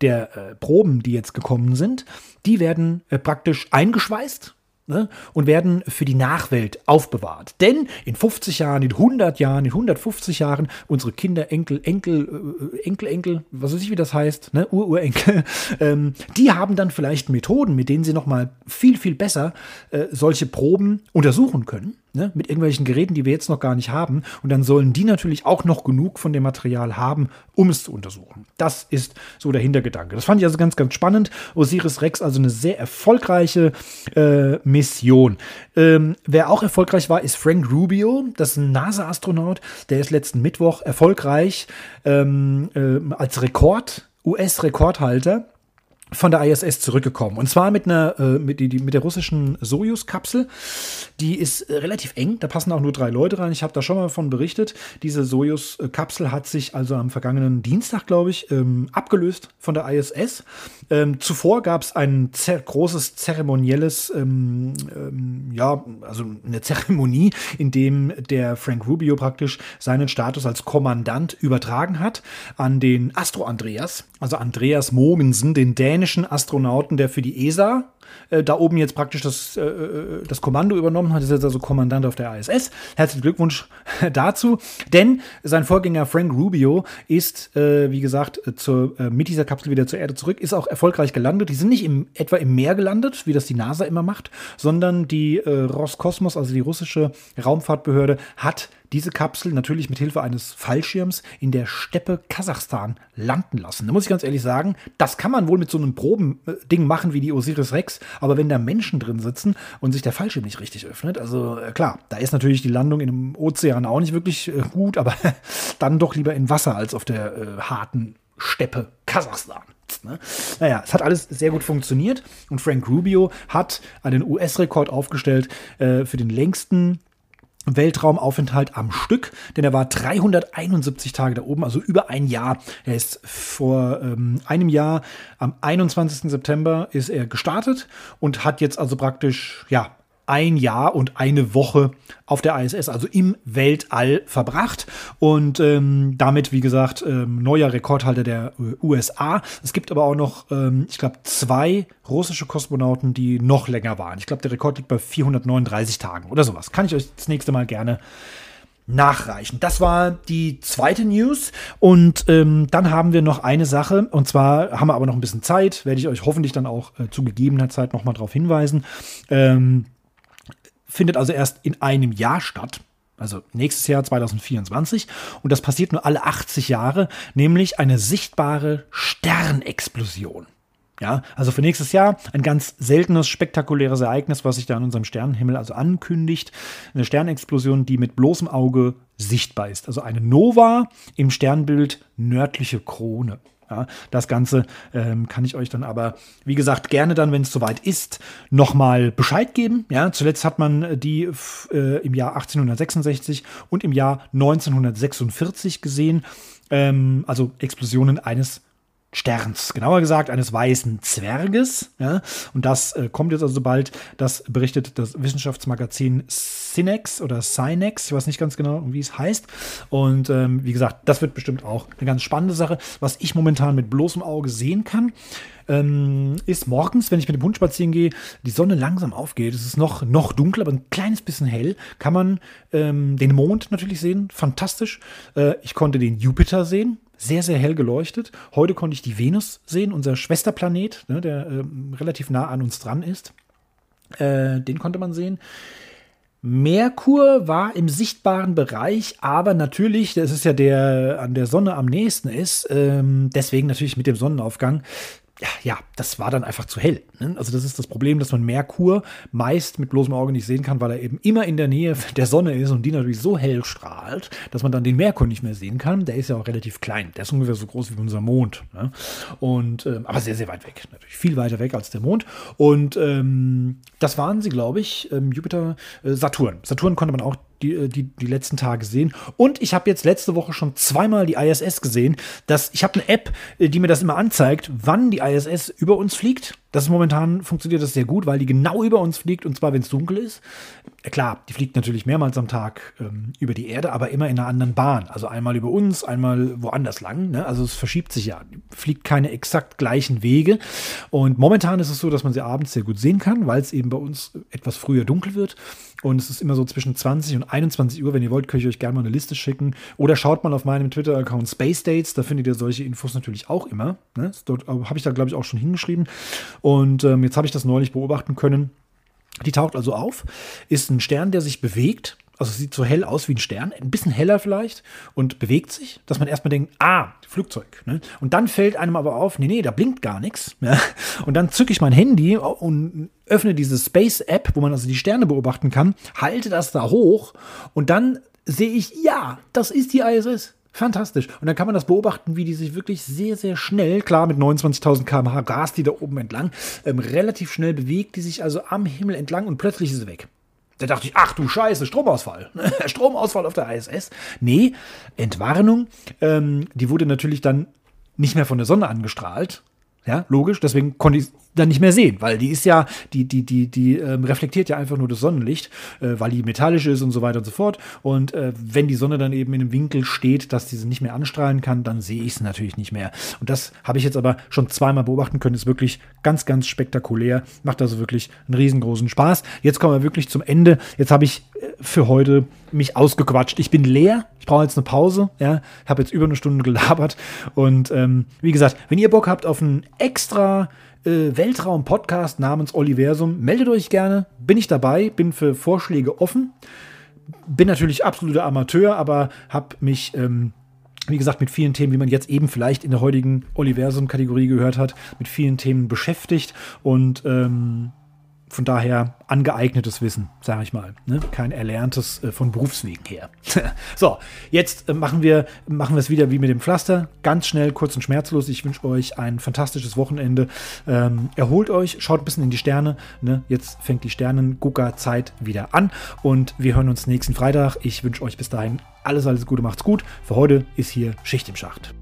der äh, Proben, die jetzt gekommen sind, die werden äh, praktisch eingeschweißt ne, und werden für die Nachwelt aufbewahrt. Denn in 50 Jahren, in 100 Jahren, in 150 Jahren, unsere Kinder, Enkel, Enkel, äh, Enkel, Enkel, was weiß ich, wie das heißt, ne, Ururenkel, ähm, die haben dann vielleicht Methoden, mit denen sie nochmal viel, viel besser äh, solche Proben untersuchen können. Ne, mit irgendwelchen Geräten, die wir jetzt noch gar nicht haben. Und dann sollen die natürlich auch noch genug von dem Material haben, um es zu untersuchen. Das ist so der Hintergedanke. Das fand ich also ganz, ganz spannend. Osiris Rex, also eine sehr erfolgreiche äh, Mission. Ähm, wer auch erfolgreich war, ist Frank Rubio. Das ist ein NASA-Astronaut. Der ist letzten Mittwoch erfolgreich ähm, äh, als Rekord, US-Rekordhalter von der ISS zurückgekommen. Und zwar mit einer, äh, mit, die, mit der russischen Sojus-Kapsel. Die ist äh, relativ eng, da passen auch nur drei Leute rein. Ich habe da schon mal von berichtet. Diese Sojus-Kapsel hat sich also am vergangenen Dienstag, glaube ich, ähm, abgelöst von der ISS. Ähm, zuvor gab es ein zer großes zeremonielles, ähm, ähm, ja, also eine Zeremonie, in dem der Frank Rubio praktisch seinen Status als Kommandant übertragen hat an den Astro Andreas, also Andreas Mogensen, den dänischen Astronauten, der für die ESA äh, da oben jetzt praktisch das, äh, äh, das Kommando übernommen hat, ist jetzt also Kommandant auf der ISS. Herzlichen Glückwunsch dazu, denn sein Vorgänger Frank Rubio ist, äh, wie gesagt, zur, äh, mit dieser Kapsel wieder zur Erde zurück, ist auch erfolgreich gelandet. Die sind nicht im, etwa im Meer gelandet, wie das die NASA immer macht, sondern die äh, Roskosmos, also die russische Raumfahrtbehörde, hat diese Kapsel natürlich mit Hilfe eines Fallschirms in der Steppe Kasachstan landen lassen. Da muss ich ganz ehrlich sagen, das kann man wohl mit so einem Probending machen wie die Osiris Rex, aber wenn da Menschen drin sitzen und sich der Fallschirm nicht richtig öffnet, also äh, klar, da ist natürlich die Landung in einem Ozean auch nicht wirklich äh, gut, aber dann doch lieber in Wasser als auf der äh, harten Steppe Kasachstan. Ne? Naja, es hat alles sehr gut funktioniert und Frank Rubio hat einen US-Rekord aufgestellt äh, für den längsten Weltraumaufenthalt am Stück, denn er war 371 Tage da oben, also über ein Jahr. Er ist vor ähm, einem Jahr, am 21. September ist er gestartet und hat jetzt also praktisch, ja, ein Jahr und eine Woche auf der ISS, also im Weltall verbracht und ähm, damit, wie gesagt, ähm, neuer Rekordhalter der äh, USA. Es gibt aber auch noch, ähm, ich glaube, zwei russische Kosmonauten, die noch länger waren. Ich glaube, der Rekord liegt bei 439 Tagen oder sowas. Kann ich euch das nächste Mal gerne nachreichen. Das war die zweite News. Und ähm, dann haben wir noch eine Sache. Und zwar haben wir aber noch ein bisschen Zeit. Werde ich euch hoffentlich dann auch äh, zu gegebener Zeit nochmal darauf hinweisen. Ähm, findet also erst in einem Jahr statt. Also nächstes Jahr 2024. Und das passiert nur alle 80 Jahre, nämlich eine sichtbare Sternexplosion. Ja, also für nächstes Jahr ein ganz seltenes, spektakuläres Ereignis, was sich da an unserem Sternenhimmel also ankündigt. Eine Sternexplosion, die mit bloßem Auge sichtbar ist. Also eine Nova im Sternbild nördliche Krone. Ja, das Ganze ähm, kann ich euch dann aber, wie gesagt, gerne dann, wenn es soweit ist, nochmal Bescheid geben. Ja, zuletzt hat man die äh, im Jahr 1866 und im Jahr 1946 gesehen. Ähm, also Explosionen eines Sterns, genauer gesagt eines weißen Zwerges. Ja? Und das äh, kommt jetzt also bald, das berichtet das Wissenschaftsmagazin Cinex oder Cinex, ich weiß nicht ganz genau, wie es heißt. Und ähm, wie gesagt, das wird bestimmt auch eine ganz spannende Sache. Was ich momentan mit bloßem Auge sehen kann, ähm, ist morgens, wenn ich mit dem Hund spazieren gehe, die Sonne langsam aufgeht. Es ist noch, noch dunkel, aber ein kleines bisschen hell. Kann man ähm, den Mond natürlich sehen. Fantastisch. Äh, ich konnte den Jupiter sehen sehr, sehr hell geleuchtet. Heute konnte ich die Venus sehen, unser Schwesterplanet, ne, der äh, relativ nah an uns dran ist. Äh, den konnte man sehen. Merkur war im sichtbaren Bereich, aber natürlich, das ist ja der an der Sonne am nächsten ist, ähm, deswegen natürlich mit dem Sonnenaufgang ja, ja, das war dann einfach zu hell. Ne? Also das ist das Problem, dass man Merkur meist mit bloßem Auge nicht sehen kann, weil er eben immer in der Nähe der Sonne ist und die natürlich so hell strahlt, dass man dann den Merkur nicht mehr sehen kann. Der ist ja auch relativ klein. Der ist ungefähr so groß wie unser Mond. Ne? Und, ähm, aber sehr, sehr weit weg. Natürlich viel weiter weg als der Mond. Und ähm, das waren sie, glaube ich, ähm, Jupiter, äh, Saturn. Saturn konnte man auch die, äh, die, die letzten Tage sehen. Und ich habe jetzt letzte Woche schon zweimal die ISS gesehen. Dass, ich habe eine App, äh, die mir das immer anzeigt, wann die ISS über uns fliegt. Das ist momentan funktioniert das sehr gut, weil die genau über uns fliegt und zwar, wenn es dunkel ist. Äh, klar, die fliegt natürlich mehrmals am Tag ähm, über die Erde, aber immer in einer anderen Bahn. Also einmal über uns, einmal woanders lang. Ne? Also es verschiebt sich ja. Die fliegt keine exakt gleichen Wege. Und momentan ist es so, dass man sie abends sehr gut sehen kann, weil es eben bei uns etwas früher dunkel wird. Und es ist immer so zwischen 20 und 21 Uhr. Wenn ihr wollt, könnt ich euch gerne mal eine Liste schicken. Oder schaut mal auf meinem Twitter-Account Space Dates. Da findet ihr solche Infos natürlich auch immer. Ne? Dort habe ich da, glaube ich, auch schon hingeschrieben. Und ähm, jetzt habe ich das neulich beobachten können. Die taucht also auf, ist ein Stern, der sich bewegt. Also sieht so hell aus wie ein Stern, ein bisschen heller vielleicht und bewegt sich, dass man erstmal denkt, ah, Flugzeug. Ne? Und dann fällt einem aber auf, nee, nee, da blinkt gar nichts. Ja? Und dann zücke ich mein Handy und öffne diese Space-App, wo man also die Sterne beobachten kann, halte das da hoch und dann sehe ich, ja, das ist die ISS. Fantastisch. Und dann kann man das beobachten, wie die sich wirklich sehr, sehr schnell, klar mit 29.000 km/h rast die da oben entlang, ähm, relativ schnell bewegt, die sich also am Himmel entlang und plötzlich ist sie weg. Da dachte ich, ach du Scheiße, Stromausfall. Stromausfall auf der ISS. Nee, Entwarnung. Ähm, die wurde natürlich dann nicht mehr von der Sonne angestrahlt. Ja, logisch. Deswegen konnte ich dann nicht mehr sehen, weil die ist ja, die, die, die, die ähm, reflektiert ja einfach nur das Sonnenlicht, äh, weil die metallisch ist und so weiter und so fort. Und äh, wenn die Sonne dann eben in einem Winkel steht, dass diese nicht mehr anstrahlen kann, dann sehe ich es natürlich nicht mehr. Und das habe ich jetzt aber schon zweimal beobachten können. Ist wirklich ganz, ganz spektakulär. Macht also wirklich einen riesengroßen Spaß. Jetzt kommen wir wirklich zum Ende. Jetzt habe ich äh, für heute mich ausgequatscht. Ich bin leer. Ich brauche jetzt eine Pause. Ja, habe jetzt über eine Stunde gelabert. Und ähm, wie gesagt, wenn ihr Bock habt auf ein extra äh, Weltraum-Podcast namens Oliversum. Meldet euch gerne, bin ich dabei, bin für Vorschläge offen. Bin natürlich absoluter Amateur, aber habe mich, ähm, wie gesagt, mit vielen Themen, wie man jetzt eben vielleicht in der heutigen Oliversum-Kategorie gehört hat, mit vielen Themen beschäftigt und ähm, von daher angeeignetes Wissen, sage ich mal. Ne? Kein erlerntes äh, von Berufswegen her. so, jetzt äh, machen wir machen es wieder wie mit dem Pflaster. Ganz schnell, kurz und schmerzlos. Ich wünsche euch ein fantastisches Wochenende. Ähm, erholt euch, schaut ein bisschen in die Sterne. Ne? Jetzt fängt die Sternen-Gucker-Zeit wieder an. Und wir hören uns nächsten Freitag. Ich wünsche euch bis dahin alles, alles Gute, macht's gut. Für heute ist hier Schicht im Schacht.